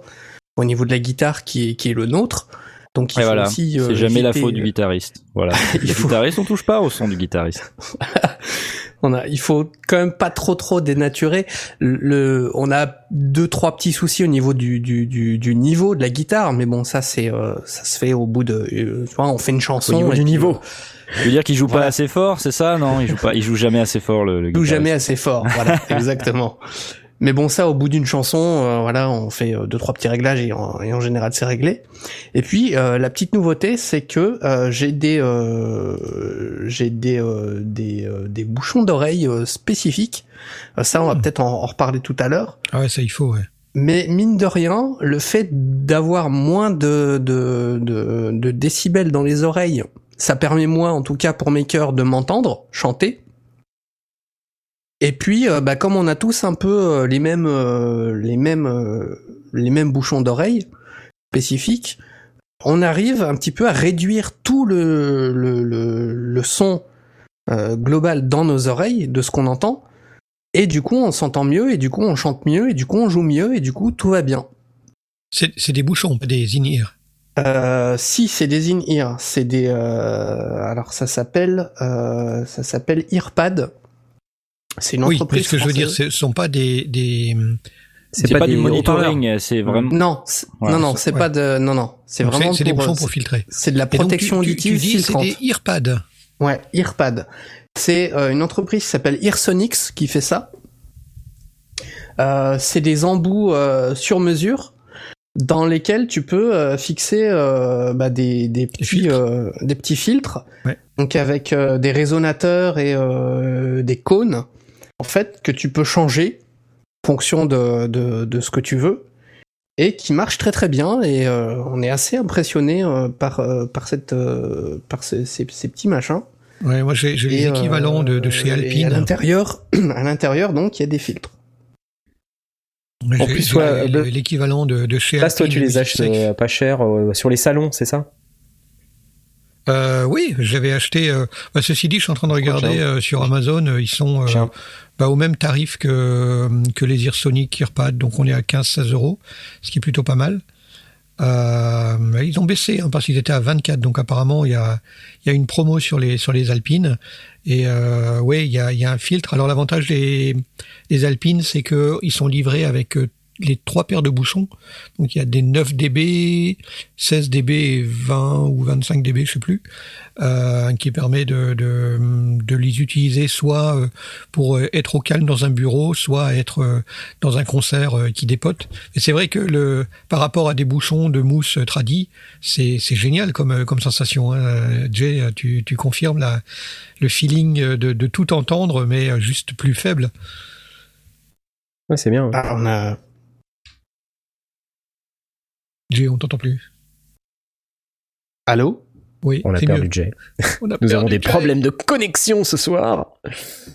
S4: au niveau de la guitare qui est qui est le nôtre.
S2: Donc il faut aussi c'est jamais la faute du guitariste. Voilà. le guitariste on touche pas au son du guitariste.
S4: on a, il faut quand même pas trop trop dénaturer. Le, on a deux trois petits soucis au niveau du du, du, du niveau de la guitare, mais bon ça c'est euh, ça se fait au bout de, euh, tu vois, on fait une chanson
S1: au niveau du niveau.
S2: Tu veux dire qu'il joue pas assez fort, c'est ça? Non, il joue pas, il joue jamais assez fort le. le
S4: il joue jamais assez fort, voilà, exactement. Mais bon, ça, au bout d'une chanson, euh, voilà, on fait euh, deux trois petits réglages et en, et en général c'est réglé. Et puis euh, la petite nouveauté, c'est que j'ai des j'ai des des, des bouchons d'oreilles spécifiques. ça, on va hmm. peut-être en, reparler tout à l'heure.
S3: Ah ouais, ça il faut. Ouais.
S4: Mais mine de rien, le fait d'avoir moins de, de, de, de décibels dans les oreilles, ça permet moi, en tout cas pour mes chœurs, de m'entendre chanter et puis, euh, bah, comme on a tous un peu euh, les mêmes, euh, les mêmes, les mêmes bouchons d'oreilles spécifiques, on arrive un petit peu à réduire tout le, le, le, son global dans nos oreilles de ce qu'on entend. Et du coup, on s'entend mieux, et du coup, on chante mieux, et du coup, on joue mieux, et du coup, tout va bien.
S3: C'est des bouchons, pas des in-ear.
S4: Euh, si c'est des in-ear, c'est des alors ça s'appelle ça s'appelle earpad c'est une entreprise.
S3: Oui, ce que je veux dire, ce sont pas des, des...
S2: C'est pas, du monitoring, c'est vraiment.
S4: Non, non, non, c'est pas de, non, non, c'est vraiment.
S3: C'est des bouchons pour filtrer.
S4: C'est de la protection auditive filtrante.
S3: C'est des earpads.
S4: Ouais, earpad. C'est euh, une entreprise qui s'appelle Earsonics qui fait ça. Euh, c'est des embouts euh, sur mesure dans lesquels tu peux euh, fixer euh, bah, des, des, petits, des petits filtres. Ouais. Donc avec des résonateurs et des cônes en fait que tu peux changer en fonction de, de, de, ce que tu veux et qui marche très très bien et euh, on est assez impressionné euh, par euh, par cette par ces, ces, petits machins.
S3: Ouais, moi j'ai l'équivalent de, de, chez Alpine.
S4: à l'intérieur, à l'intérieur donc il y a des filtres.
S3: En plus, l'équivalent de, de chez
S1: Là, toi, tu les achètes pas cher sur les salons, c'est ça?
S3: Euh, oui, j'avais acheté. Euh, bah, ceci dit, je suis en train de regarder euh, sur Amazon. Euh, ils sont bah, au même tarif que que les Earsonic Earpad, donc on est à 15-16 euros, ce qui est plutôt pas mal. ils ont baissé hein, parce qu'ils étaient à 24, donc apparemment il y a y a une promo sur les sur les Alpines. Et oui, il y a y a un filtre. Alors l'avantage des des Alpines, c'est que ils sont livrés avec les trois paires de bouchons. Donc il y a des 9 dB, 16 dB et 20 ou 25 dB, je sais plus, euh, qui permet de, de, de, les utiliser soit euh, pour être au calme dans un bureau, soit être euh, dans un concert qui dépote. Et c'est vrai que le par rapport à des bouchons de mousse tradis, c'est c'est génial comme comme sensation. Hein. Jay, tu, tu confirmes la, le feeling de, de tout entendre, mais juste plus faible.
S1: Ouais, c'est bien.
S4: Ah, on a
S3: Jay, on t'entend plus.
S4: Allô?
S3: Oui,
S1: on a perdu Jay. Nous avons des problèmes de connexion ce soir.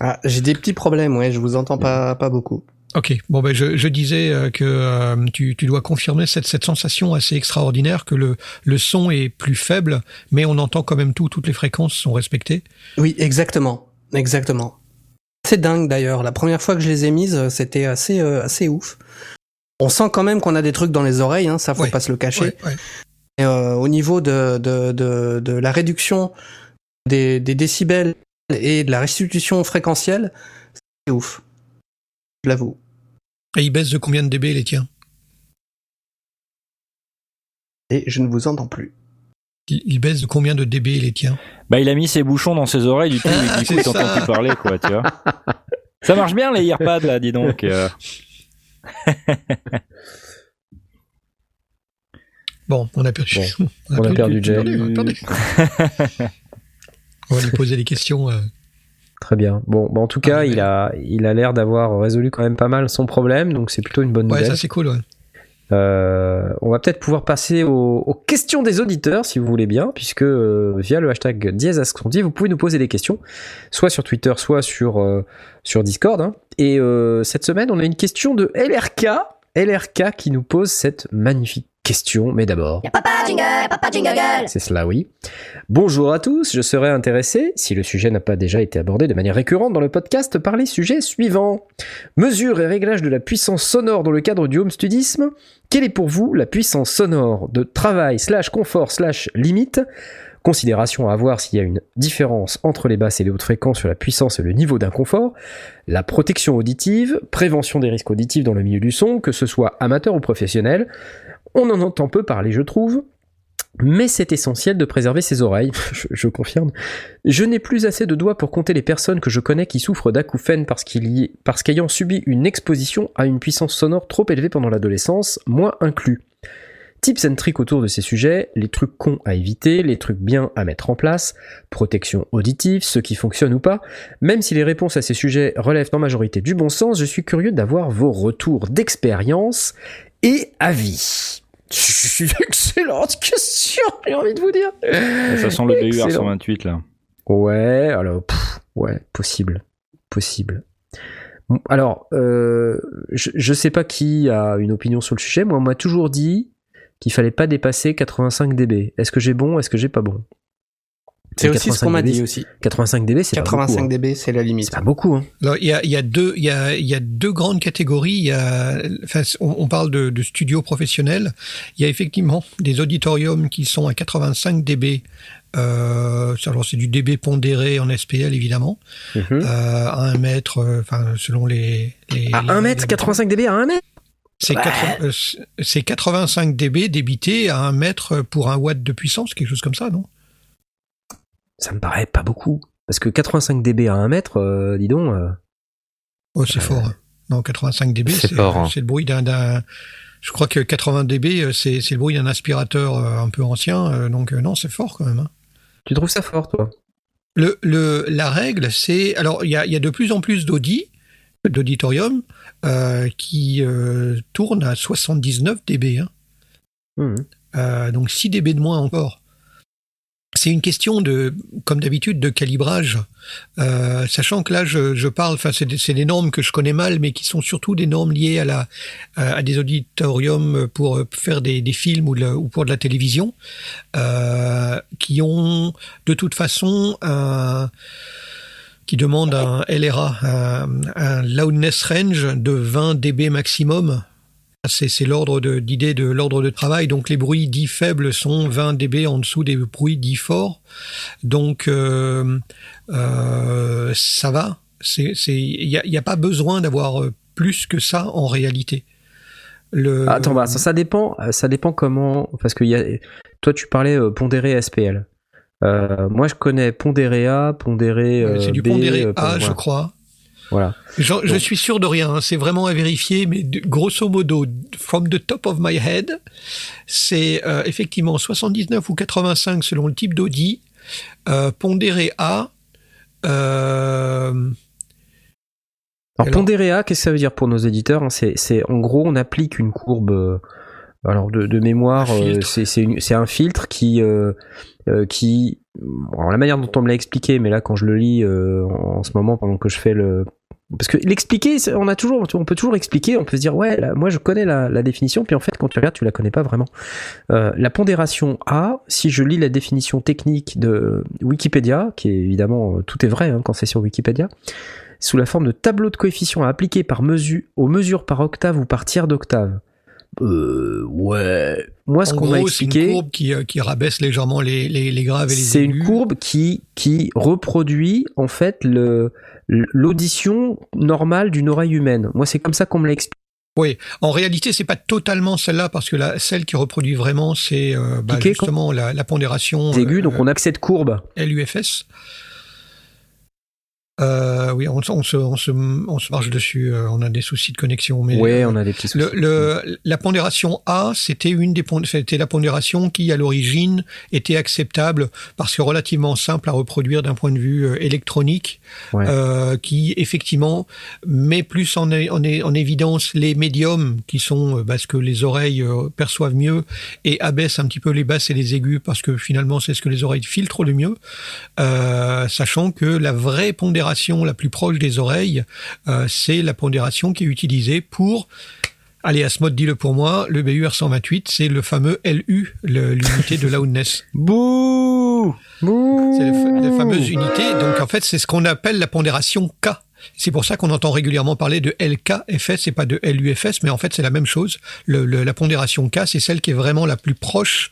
S4: Ah, j'ai des petits problèmes, ouais, je vous entends pas, pas beaucoup.
S3: Ok, bon ben je, je disais euh, que euh, tu, tu dois confirmer cette, cette sensation assez extraordinaire que le, le son est plus faible, mais on entend quand même tout, toutes les fréquences sont respectées.
S4: Oui, exactement, exactement. C'est dingue d'ailleurs. La première fois que je les ai mises, c'était assez euh, assez ouf. On sent quand même qu'on a des trucs dans les oreilles, hein, ça faut pas se le cacher. Et, euh, au niveau de, de, de, de, la réduction des, des décibels et de la restitution fréquentielle, c'est ouf. Je l'avoue.
S3: Et il baisse de combien de dB les tiens?
S4: Et je ne vous entends plus.
S3: Il, baisse de combien de dB les tiens?
S2: Bah il a mis ses bouchons dans ses oreilles, du coup, du coup il t'entend plus parler, quoi, tu vois. Ça marche bien les earpads là, dis donc. Euh.
S3: bon, on a perdu.
S1: on a, perdu, Jay.
S3: on va lui poser des questions. Euh.
S1: Très bien. Bon, en tout cas, ah, il a, il a l'air d'avoir résolu quand même pas mal son problème, donc c'est plutôt une bonne nouvelle.
S3: Ouais, ça c'est cool. Ouais.
S1: Euh, on va peut-être pouvoir passer aux, questions des auditeurs, si vous voulez bien, puisque euh, via le hashtag DiezAscondi, vous pouvez nous poser des questions, soit sur Twitter, soit sur, euh, Discord. Hein. Et cette semaine, on a une question de LRK, LRK qui nous pose cette magnifique question, mais d'abord...
S6: Papa jingle, papa jingle
S1: C'est cela, oui. Bonjour à tous, je serais intéressé, si le sujet n'a pas déjà été abordé de manière récurrente dans le podcast, par les sujets suivants. Mesure et réglage de la puissance sonore dans le cadre du home studisme. Quelle est pour vous la puissance sonore de travail slash confort slash limite? Considération à avoir s'il y a une différence entre les basses et les hautes fréquences sur la puissance et le niveau d'inconfort, la protection auditive, prévention des risques auditifs dans le milieu du son, que ce soit amateur ou professionnel, on en entend peu parler, je trouve. Mais c'est essentiel de préserver ses oreilles, je, confirme. Je n'ai plus assez de doigts pour compter les personnes que je connais qui souffrent d'acouphènes parce qu'ayant subi une exposition à une puissance sonore trop élevée pendant l'adolescence, moi inclus. Tips and tricks autour de ces sujets, les trucs cons à éviter, les trucs bien à mettre en place, protection auditive, ce qui fonctionne ou pas. Même si les réponses à ces sujets relèvent en majorité du bon sens, je suis curieux d'avoir vos retours d'expérience et avis. Excellente question, j'ai envie de vous dire.
S2: Ça sent le BUR 128 là.
S1: Ouais, alors, ouais, possible. Possible. Alors, euh, je, je sais pas qui a une opinion sur le sujet. Moi, on m'a toujours dit qu'il fallait pas dépasser 85 dB. Est-ce que j'ai bon Est-ce que j'ai pas bon?
S4: C'est aussi ce qu'on m'a dit aussi.
S1: 85 dB, c'est 85
S4: pas beaucoup, dB, c'est la limite.
S1: C'est pas beaucoup. Hein.
S3: il y a, y a deux, il y a, il y a deux grandes catégories. Il y a, enfin, on, parle de, de studios professionnels. Il y a effectivement des auditoriums qui sont à 85 dB. Euh, alors c'est du dB pondéré en SPL évidemment, mm euh, à un mètre, euh, selon les, les
S1: à un mètre, 85 dB à un mètre?
S3: C'est euh, 85 dB débité à un mètre pour un watt de puissance, quelque chose comme ça, non?
S1: Ça me paraît pas beaucoup. Parce que 85 dB à 1 mètre, euh, dis donc. Euh,
S3: oh, c'est fort. Hein. Non, 85 dB, c'est hein. le bruit d'un. Je crois que 80 dB, euh, c'est le bruit d'un aspirateur un peu ancien. Donc, non, c'est fort quand même. Hein.
S1: Tu trouves ça fort, toi?
S3: Le, le, La règle, c'est. Alors, il y a, y a, de plus en plus d'audits, d'auditorium, qui tournent à 79 dB. Hein. Mmh. donc, 6 dB de moins encore. C'est une question de, comme d'habitude, de calibrage, euh, sachant que là, je, je parle, enfin, c'est des, des, normes que je connais mal, mais qui sont surtout des normes liées à la, à des auditoriums pour faire des, des films ou, ou, pour de la télévision, euh, qui ont de toute façon un qui demande un LRA, un, un loudness range de 20 dB maximum c'est l'ordre d'idée de, l'ordre de travail. Donc les bruits dits faibles sont 20 dB en dessous des bruits dits forts. Donc euh, euh, ça va. Il n'y a, y a, pas besoin d'avoir plus que ça en réalité. Le...
S1: Ah, Attends, bah, ça, ça dépend, euh, ça dépend comment, parce que y a, toi tu parlais euh, pondéré SPL. Euh, moi je connais pondéré A, pondéré euh,
S3: c'est du pondéré
S1: euh,
S3: A, je crois.
S1: Voilà.
S3: Je, suis sûr de rien, hein, c'est vraiment à vérifier, mais grosso modo, from the top of my head, c'est euh, effectivement 79 ou 85 selon le type d'Audi, euh, pondéré A. Euh,
S1: Alors,
S3: Alors-
S1: pondéré A, qu'est-ce que ça veut dire pour nos éditeurs hein? C'est, en gros, on applique une courbe. alors de, de mémoire, c'est, un filtre qui, qui, alors la manière dont on me l'a expliqué, mais là quand je le lis euh, en, en ce moment pendant que je fais le, parce que l'expliquer, on a toujours, on peut toujours expliquer, on peut se dire ouais, moi je connais la, la définition, puis en fait quand tu regardes, tu la connais pas vraiment. Euh, la pondération A, si je lis la définition technique de Wikipédia, qui est évidemment euh, tout est vrai hein, quand c'est sur Wikipédia, sous la forme de tableau de coefficients à appliquer par mesure, aux mesures par octave ou par tiers d'octave. Euh, ouais. Moi, ce qu'on m'a
S3: gros, c'est une
S1: expliqué,
S3: courbe qui, euh, qui rabaisse légèrement les, les, les graves et les
S1: c'est une courbe qui, qui reproduit en fait le l'audition normale d'une oreille humaine. Moi, c'est comme ça qu'on me l'a expliqué.
S3: En réalité, c'est pas totalement celle-là parce que la, celle qui reproduit vraiment, c'est euh, bah, justement la, la pondération
S1: aigus, donc
S3: euh,
S1: on a que cette courbe.
S3: LUFS. Euh, oui, on, on se, on, se, on se marche dessus. euh, on a des soucis de connexion, mais
S1: ouais,
S3: euh,
S1: on a des petits soucis.
S3: le, le, la pondération A, c'était une des c'était la pondération qui, à l'origine, était acceptable parce que relativement simple à reproduire d'un point de vue électronique,
S1: Ouais.
S3: euh, qui effectivement met plus en, en, évidence les médiums qui sont euh, bah, ce que les oreilles perçoivent mieux et abaisse un petit peu les basses et les aigus parce que finalement c'est ce que les oreilles filtrent le mieux, sachant que la vraie pondération la plus proche des oreilles, euh, c'est la pondération qui est utilisée pour Allez, Asmod, dis-le pour moi, le BUR 128, c'est le fameux LU, l'unité de loudness.
S1: Bouh Bouh
S3: C'est la fameuse unité. Donc, en fait, c'est ce qu'on appelle la pondération K. C'est pour ça qu'on entend régulièrement parler de LKFS et pas de LUFS, mais en fait, c'est la même chose. Le- le- la pondération K, c'est celle qui est vraiment la plus proche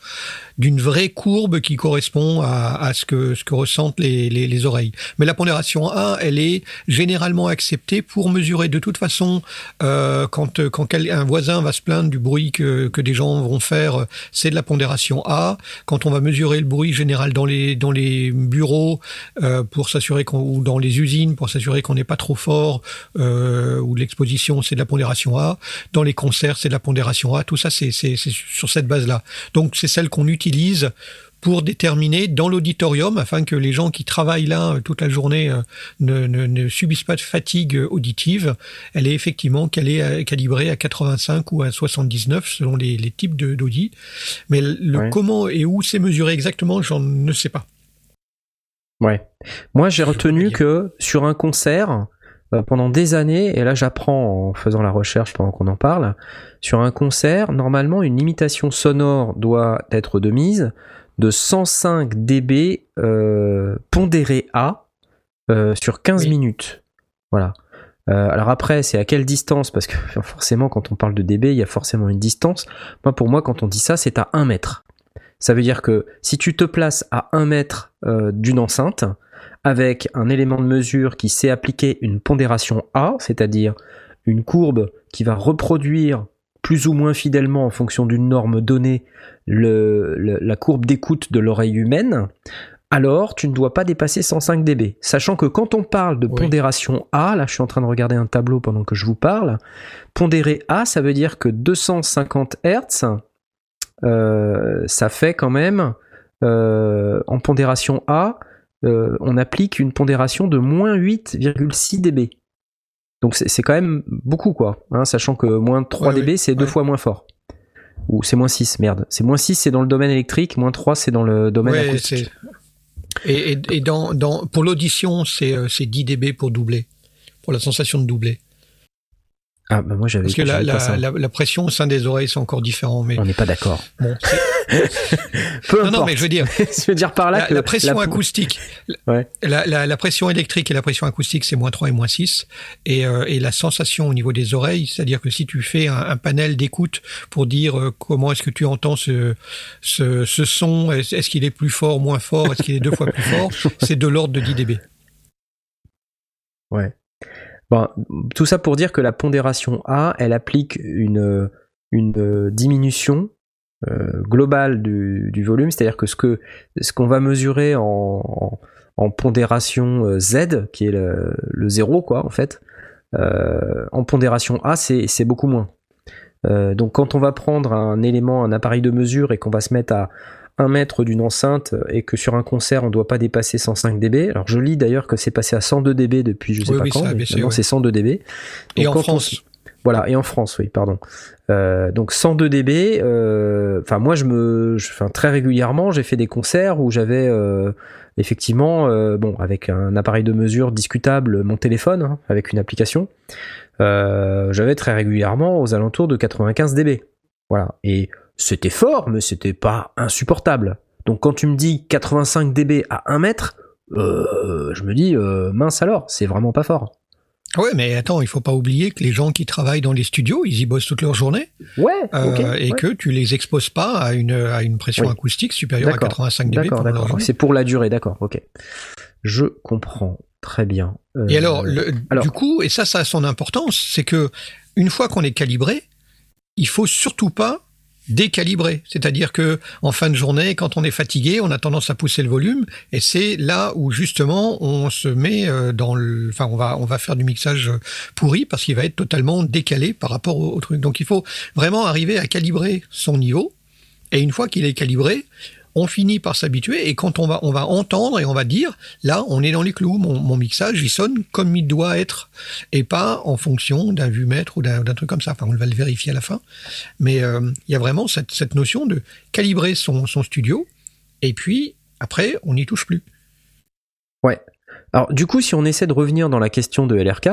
S3: d'une vraie courbe qui correspond à, ce, que, ce que ressentent les, les, les oreilles. Mais la pondération A, elle est généralement acceptée pour mesurer de toute façon euh, quand, quand un voisin va se plaindre du bruit que, que des gens vont faire, c'est de la pondération A. Quand on va mesurer le bruit général dans les, dans les bureaux euh, pour s'assurer qu'on ou dans les usines pour s'assurer qu'on n'est pas trop fort euh, ou de l'exposition, c'est de la pondération A. Dans les concerts, c'est de la pondération A. Tout ça, c'est c'est- c'est sur cette base-là. Donc, c'est celle qu'on utilise pour déterminer dans l'auditorium, afin que les gens qui travaillent là euh, toute la journée euh, ne, ne, ne subissent pas de fatigue euh, auditive. Elle est effectivement calée calibrée à 85 ou à 79 selon les, les types de- d'audi. Mais le
S1: Ouais.
S3: comment et où c'est mesuré exactement, j'en ne sais pas.
S1: Ouais. Moi, j'ai retenu que sur un concert, pendant des années, et là j'apprends en faisant la recherche pendant qu'on en parle, sur un concert, normalement, une limitation sonore doit être de mise de 105 dB euh, pondéré A euh, sur 15
S3: Oui.
S1: minutes. Voilà. Euh, alors après, c'est à quelle distance? Parce que forcément, quand on parle de dB, il y a forcément une distance. Moi, pour moi, quand on dit ça, c'est à 1 mètre. Ça veut dire que si tu te places à 1 mètre euh, d'une enceinte, avec un élément de mesure qui sait appliquer une pondération A, c'est-à-dire une courbe qui va reproduire plus ou moins fidèlement en fonction d'une norme donnée le- le- la courbe d'écoute de l'oreille humaine, alors tu ne dois pas dépasser 105 dB. Sachant que quand on parle de
S3: Oui.
S1: pondération A, là je suis en train de regarder un tableau pendant que je vous parle, pondéré A, ça veut dire que 250 Hz, euh, ça fait quand même, euh, en pondération A, euh, on applique une pondération de moins 8,6 dB. Donc c'est quand même beaucoup quoi, hein, sachant que moins 3
S3: Ouais,
S1: dB c'est deux
S3: ouais.
S1: fois moins fort. Ou c'est moins 6, merde. C'est moins 6 c'est dans le domaine électrique, moins 3 c'est dans le domaine
S3: Ouais,
S1: acoustique.
S3: Et, et, et dans, dans, pour l'audition, c'est euh, c'est 10 dB pour doubler, pour la sensation de doubler.
S1: Ah bah moi j'avais
S3: Parce que la, la, la, la pression au sein des oreilles, c'est encore différent. Mais
S1: On n'est pas d'accord.
S3: bon,
S1: Peu
S3: non,
S1: importe.
S3: non, mais je veux dire,
S1: je veux dire par là
S3: la,
S1: que
S3: la pression acoustique,
S1: Ouais.
S3: la, la, la pression électrique et la pression acoustique, c'est moins 3 et moins 6. Et, euh, et la sensation au niveau des oreilles, c'est-à-dire que si tu fais un, un panel d'écoute pour dire euh, comment est-ce que tu entends ce, ce, ce son, est-ce est-ce qu'il est plus fort, moins fort, est-ce qu'il est deux fois plus fort, c'est de l'ordre de 10 dB.
S1: Ouais. Bon, tout ça pour dire que la pondération A, elle applique une, une diminution euh, globale du, du volume, c'est-à-dire que ce que ce qu'on va mesurer en, en, pondération euh, Z, qui est le, le zéro quoi en fait, euh, en pondération A, c'est beaucoup moins. Euh, donc quand on va prendre un élément, un appareil de mesure et qu'on va se mettre à 1 mètre d'une enceinte et que sur un concert on ne doit pas dépasser 105 dB. Alors je lis d'ailleurs que c'est passé à 102 dB depuis je sais
S3: Oui,
S1: pas
S3: oui,
S1: quand. maintenant
S3: ouais.
S1: c'est 102 dB.
S3: Et en
S1: on
S3: France,
S1: voilà, et en France, oui, pardon. Euh, donc 102 dB. euh, Enfin, moi, je me, je- très régulièrement, j'ai fait des concerts où j'avais euh, effectivement, euh, bon, avec un appareil de mesure discutable, mon téléphone, hein, avec une application, euh, j'avais très régulièrement aux alentours de 95 dB. Voilà. Et c'était fort, mais c'était pas insupportable. Donc quand tu me dis 85 dB à 1 mètre, euh, je me dis euh, mince alors, c'est vraiment pas fort.
S3: Ouais, mais attends, il faut pas oublier que les gens qui travaillent dans les studios, ils y bossent toute leur journée,
S1: Ouais.
S3: euh, et
S1: ouais.
S3: que tu les exposes pas à une à une pression
S1: Oui.
S3: acoustique supérieure à
S1: D'accord.
S3: 85 dB
S1: D'accord, d'accord. C'est pour la durée, d'accord, ok. Je comprends très bien. Euh,
S3: Et alors, le-
S1: alors-
S3: du coup, et ça, ça a son importance, c'est que une fois qu'on est calibré, il faut surtout pas décalibrer. C'est-à-dire que en fin de journée, quand on est fatigué, on a tendance à pousser le volume, et c'est là où justement on se met euh, dans le, enfin, on va on va faire du mixage pourri parce qu'il va être totalement décalé par rapport au, au truc. Donc il faut vraiment arriver à calibrer son niveau. Et une fois qu'il est calibré, on finit par s'habituer et quand on va, on va entendre et on va dire, là, on est dans les clous, mon, mon mixage, il sonne comme il doit être et pas en fonction d'un vue-mètre ou d'un truc comme ça. Enfin, on va le vérifier à la fin. Mais euh, il y a vraiment cette, cette notion de calibrer son, son studio et puis après, on n'y touche plus.
S1: Alors, du coup, si on essaie de revenir dans la question de LRK,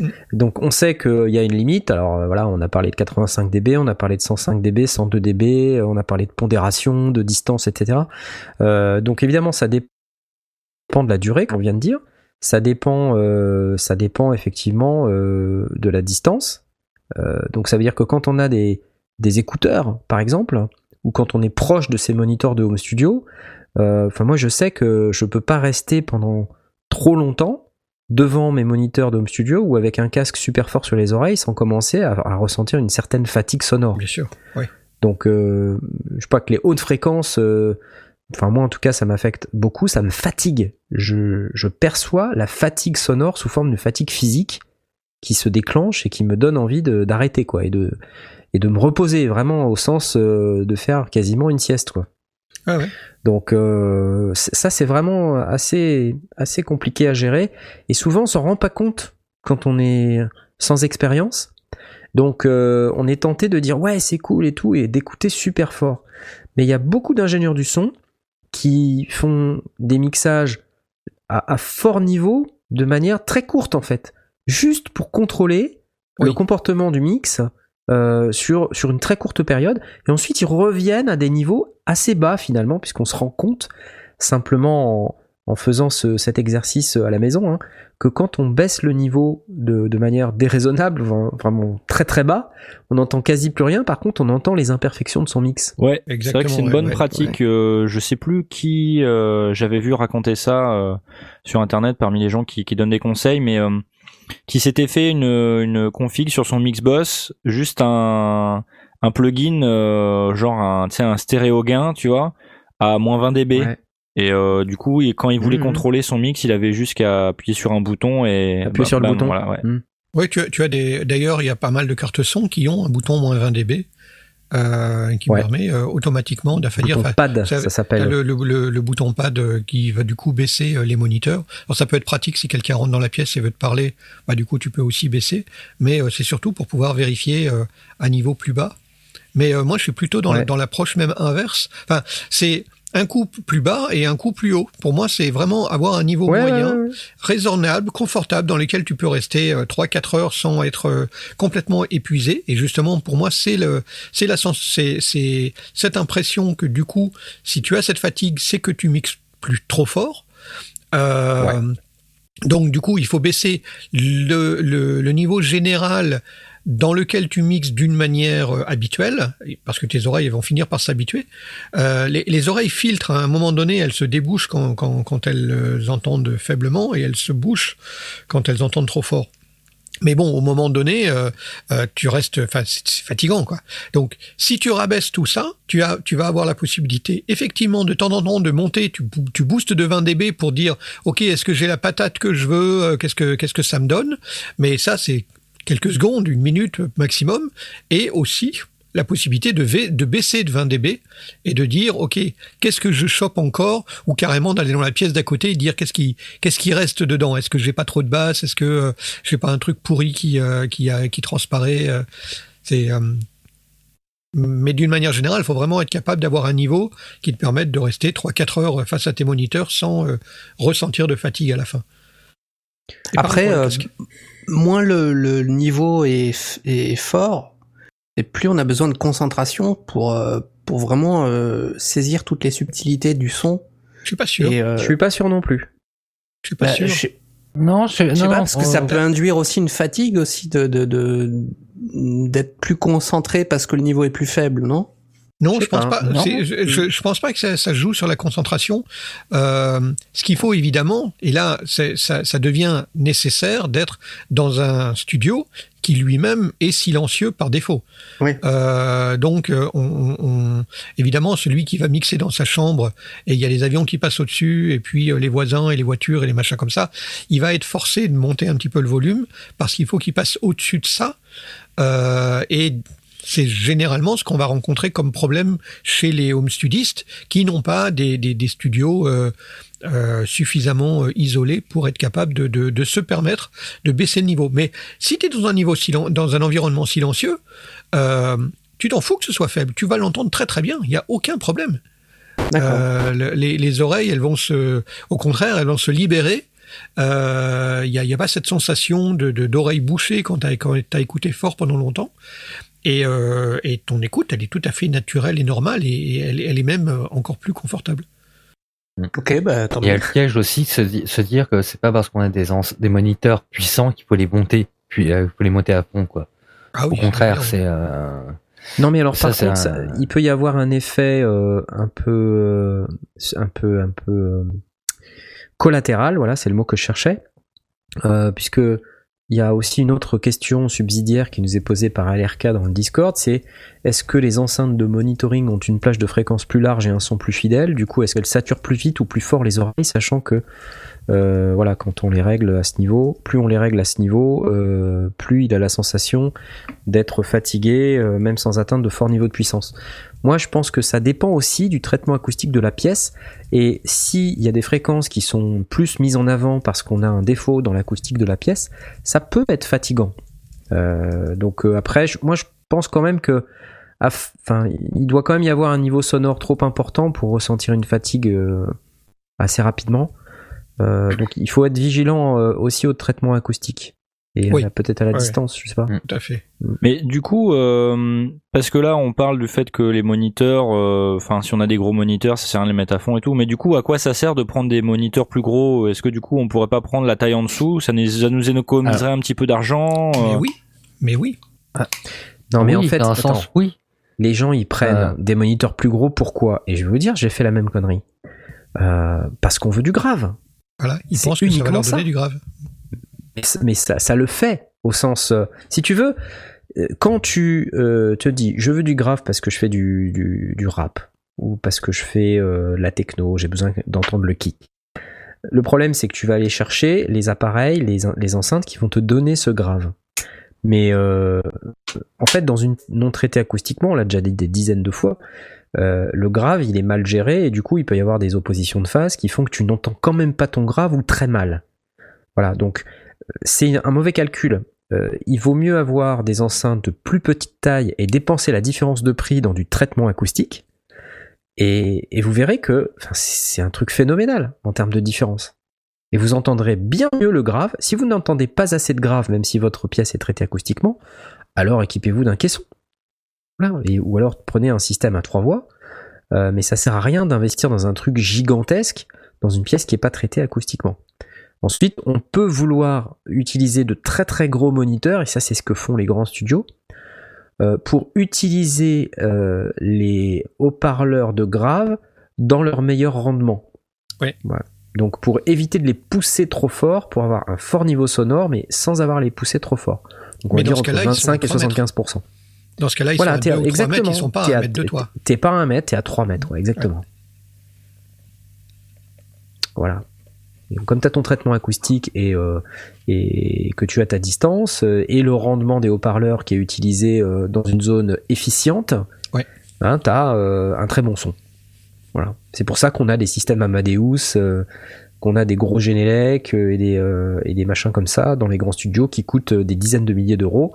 S3: Mm.
S1: donc on sait qu'il y a une limite. Alors euh, voilà, on a parlé de 85 dB, on a parlé de 105 dB, 102 dB, euh, on a parlé de pondération, de distance, etc. Euh, donc évidemment, ça dépend de la durée qu'on vient de dire. Ça dépend, euh, ça dépend effectivement euh, de la distance. Euh, donc ça veut dire que quand on a des, des écouteurs, par exemple, ou quand on est proche de ces moniteurs de home studio, euh, enfin moi je sais que je peux pas rester pendant trop longtemps devant mes moniteurs de home studio ou avec un casque super fort sur les oreilles sans commencer à, à ressentir une certaine fatigue sonore.
S3: Bien sûr. Oui.
S1: Donc euh, je crois que les hautes fréquences, euh, enfin moi en tout cas ça m'affecte beaucoup, ça me fatigue. Je, je perçois la fatigue sonore sous forme de fatigue physique qui se déclenche et qui me donne envie d'arrêter quoi et de et de me reposer vraiment au sens euh, de faire quasiment une sieste quoi.
S3: Ah ouais.
S1: Donc euh, ça c'est vraiment assez assez compliqué à gérer et souvent on s'en rend pas compte quand on est sans expérience. Donc euh, on est tenté de dire ouais c'est cool et tout et d'écouter super fort. Mais il y a beaucoup d'ingénieurs du son qui font des mixages à, à fort niveau de manière très courte en fait, juste pour contrôler le comportement du mix euh, sur, sur une très courte période. Et ensuite, ils reviennent à des niveaux assez bas finalement, puisqu'on se rend compte simplement en, en faisant ce- cet exercice à la maison, hein, que quand on baisse le niveau de, de manière déraisonnable, vra- vraiment très très bas, on n'entend quasi plus rien. Par contre, on entend les imperfections de son mix.
S2: Ouais, c'est vrai que
S3: Exactement,
S2: c'est une
S3: ouais,
S2: bonne
S3: ouais,
S2: pratique. euh, je sais plus qui euh, j'avais vu raconter ça euh, sur internet parmi les gens qui, qui donnent des conseils, mais euh, qui s'était fait une, une config sur son Mixbox, juste un, un plugin euh, genre un, tu sais, un stéréo gain, tu vois, à moins 20 dB.
S1: Ouais.
S2: Et euh, du coup, et quand il voulait
S1: Mhm.
S2: contrôler son mix, il avait juste qu'à appuyer sur un bouton et
S1: Appuyer sur le
S2: bam,
S1: bouton.
S2: Voilà, ouais.
S1: Mm.
S3: Oui, tu as, tu as des. D'ailleurs, il y a pas mal de cartes son qui ont un bouton moins 20 dB euh, qui
S1: Ouais.
S3: permet euh, automatiquement enfin,
S1: pad,
S3: ça-
S1: s'appelle.
S3: le, le, le, le bouton pad euh, qui va du coup baisser euh, les moniteurs. Alors ça peut être pratique si quelqu'un rentre dans la pièce et veut te parler, bah du coup tu peux aussi baisser, mais euh, c'est surtout pour pouvoir vérifier euh, à niveau plus bas. Mais euh, moi je suis plutôt dans, la-
S1: Ouais.
S3: dans l'approche même inverse. Enfin c'est un coup plus bas et un coup plus haut. Pour moi c'est vraiment avoir un niveau
S1: Ouais,
S3: moyen,
S1: ouais, ouais.
S3: raisonnable, confortable, dans lequel tu peux rester euh, 3-4 heures sans être euh, complètement épuisé. Et justement, pour moi, c'est le, c'est la sens, c'est, c'est cette impression que du coup, si tu as cette fatigue, c'est que tu mixes plus trop fort. Euh, Donc du coup, il faut baisser le, le, le niveau général dans lequel tu mixes d'une manière euh, habituelle, parce que tes oreilles vont finir par s'habituer. Euh, les, les oreilles filtrent à un moment donné, elles se débouchent quand, quand, elles euh, entendent faiblement et elles se bouchent quand elles entendent trop fort. Mais bon, au moment donné, tu restes, c'est fatigant, quoi. Donc, si tu rabaisses tout ça, tu as, tu vas avoir la possibilité, effectivement, de temps en temps, de monter. Tu, tu boostes de 20 dB pour dire, ok, est-ce que j'ai la patate que je veux Qu'est-ce que, qu'est-ce que ça me donne? Mais ça, c'est quelques secondes, une minute maximum, et aussi la possibilité de, de baisser de 20 dB et de dire, ok, qu'est-ce que je chope encore Ou carrément d'aller dans la pièce d'à côté et dire qu'est-ce qui, qu'est-ce qui reste dedans? Est-ce que j'ai pas trop de basse? Est-ce que euh, j'ai pas un truc pourri qui euh, qui transparaît euh, C'est euh, mais d'une manière générale, il faut vraiment être capable d'avoir un niveau qui te permette de rester 3-4 heures face à tes moniteurs sans ressentir de fatigue à la fin. Et
S4: Après, moins le, le niveau est, est fort, et plus on a besoin de concentration pour, euh, pour vraiment euh, saisir toutes les subtilités du son.
S3: je suis pas sûr.
S4: Et, euh,
S1: Je suis pas sûr non plus.
S3: Je suis pas
S4: bah,
S3: sûr.
S4: je-
S5: Non, je,
S4: Je sais
S5: non,
S4: pas, parce que ça peut induire aussi une fatigue aussi de de de- d'être plus concentré parce que le niveau est plus faible, non?
S3: Non,
S1: Je
S3: je pense
S1: pas.
S3: pas.
S5: Non.
S3: c'est- Je, je, je pense pas que ça, ça joue sur la concentration. Euh, ce qu'il faut évidemment, et là, ça, ça devient nécessaire d'être dans un studio qui lui-même est silencieux par défaut.
S4: Oui.
S3: Euh, donc, euh, on, on- on- évidemment, celui qui va mixer dans sa chambre et il y a les avions qui passent au-dessus et puis les voisins et les voitures et les machins comme ça, il va être forcé de monter un petit peu le volume parce qu'il faut qu'il passe au-dessus de ça. Euh, et c'est généralement ce qu'on va rencontrer comme problème chez les home studistes qui n'ont pas des, des, des studios euh, euh, suffisamment euh, isolés pour être capables de, de, de se permettre de baisser le niveau. Mais si tu es dans un niveau silen- dans un environnement silencieux, euh, tu t'en fous que ce soit faible. Tu vas l'entendre très très bien. Il n'y a aucun problème. Euh, les, les oreilles, elles vont se, au contraire, elles vont se libérer. Euh, Il n'y a, pas cette sensation de de- d'oreille bouchée quand tu as, écouté fort pendant longtemps. Et, euh, et ton écoute, elle est tout à fait naturelle et normale, et, et elle, elle est même euh, encore plus confortable.
S4: ok, bah tant
S5: Il y a le piège aussi de se, di- se dire que c'est pas parce qu'on a des, ans- des moniteurs puissants qu'il faut les monter, puis euh, faut les monter à fond quoi.
S3: Ah
S5: Au contraire, c'est euh,
S1: Non, mais alors
S5: Ça,
S1: par contre,
S5: un-
S1: ça- il peut y avoir un effet euh, un peu, euh, un peu, un peu euh, collatéral. Voilà, c'est le mot que je cherchais, euh, puisque il y a aussi une autre question subsidiaire qui nous est posée par LRK dans le Discord, c'est est-ce que les enceintes de monitoring ont une plage de fréquence plus large et un son plus fidèle? Du coup, est-ce qu'elles saturent plus vite ou plus fort les oreilles, sachant que euh, voilà, quand on les règle à ce niveau, plus on les règle à ce niveau, euh, plus il a la sensation d'être fatigué, euh, même sans atteindre de forts niveaux de puissance. Moi, je pense que ça dépend aussi du traitement acoustique de la pièce. Et s'il y a des fréquences qui sont plus mises en avant parce qu'on a un défaut dans l'acoustique de la pièce, ça peut être fatigant. Donc après, je- moi, je pense quand même que, enfin, il doit quand même y avoir un niveau sonore trop important pour ressentir une fatigue assez rapidement. Euh, donc il faut être vigilant euh, aussi au traitement acoustique et
S3: Oui.
S1: euh, peut-être à la
S3: Ouais.
S1: distance, je sais pas.
S3: Tout à fait.
S2: Mais du coup, euh, parce que là, on parle du fait que les moniteurs, euh, enfin, si on a des gros moniteurs, ça sert à rien de les mettre à fond et tout. Mais du coup, à quoi ça sert de prendre des moniteurs plus gros? Est-ce que du coup, on pourrait pas prendre la taille en dessous? Ça nous, ça nous économiserait un petit peu d'argent
S3: Mais
S2: euh,
S3: oui, mais oui.
S1: Non mais en fait,
S5: dans un
S1: attends,
S5: sens oui.
S1: les gens ils prennent
S5: Euh.
S1: des moniteurs plus gros, pourquoi? Et je vais vous dire, j'ai fait la même connerie. Euh, parce qu'on veut du grave.
S3: Voilà, ils pensent que ça va leur donner
S1: ça.
S3: du grave.
S1: Mais, ça- mais ça, ça le fait au sens, euh, si tu veux, euh, quand tu euh, te dis, je veux du grave parce que je fais du, du, du rap ou parce que je fais euh, la techno, j'ai besoin d'entendre le kick. Le problème, c'est que tu vas aller chercher les appareils, les, en- les enceintes qui vont te donner ce grave. Mais euh, en fait, dans une non traitée acoustiquement, on l'a déjà dit des dizaines de fois, euh, le grave, il est mal géré et du coup, il peut y avoir des oppositions de phase qui font que tu n'entends quand même pas ton grave ou très mal. Voilà, donc euh, c'est un mauvais calcul. Euh, il vaut mieux avoir des enceintes de plus petite taille et dépenser la différence de prix dans du traitement acoustique. Et, et vous verrez que c'est un truc phénoménal en termes de différence. Et vous entendrez bien mieux le grave. Si vous n'entendez pas assez de grave, même si votre pièce est traitée acoustiquement, alors équipez-vous d'un caisson. Voilà. Et- ou alors prenez un système à trois voix. Euh, mais ça sert à rien d'investir dans un truc gigantesque dans une pièce qui n'est pas traitée acoustiquement. Ensuite, on peut vouloir utiliser de très très gros moniteurs, et ça c'est ce que font les grands studios, euh, pour utiliser euh, les haut-parleurs de grave dans leur meilleur rendement.
S3: Oui.
S1: Voilà. Donc pour éviter de les pousser trop fort, pour avoir un fort niveau sonore, mais sans avoir les pousser trop fort. Donc on
S3: Mais
S1: va
S3: dans
S1: dire
S3: ce
S1: entre
S3: cas-là, ils sont à
S1: 25 et
S3: 3 mètres.
S1: 75%.
S3: Dans ce cas-là, ils
S1: Voilà,
S3: sont à
S1: t'es
S3: 2 ou 3
S1: exactement.
S3: mètres, ils sont pas à
S1: t'es
S3: un mètre de toi.
S1: T'es pas à un mètre, t'es à 3 mètres, ouais, exactement. Voilà. Donc, comme tu as ton traitement acoustique et, euh, et que tu as ta distance euh, et le rendement des haut-parleurs qui est utilisé euh, dans une zone efficiente,
S3: Ouais.
S1: hein, tu as un très bon son. Voilà. C'est pour ça qu'on a des systèmes Amadeus, qu'on a des gros Genelec et, des, et des machins comme ça dans les grands studios qui coûtent des dizaines de milliers d'euros,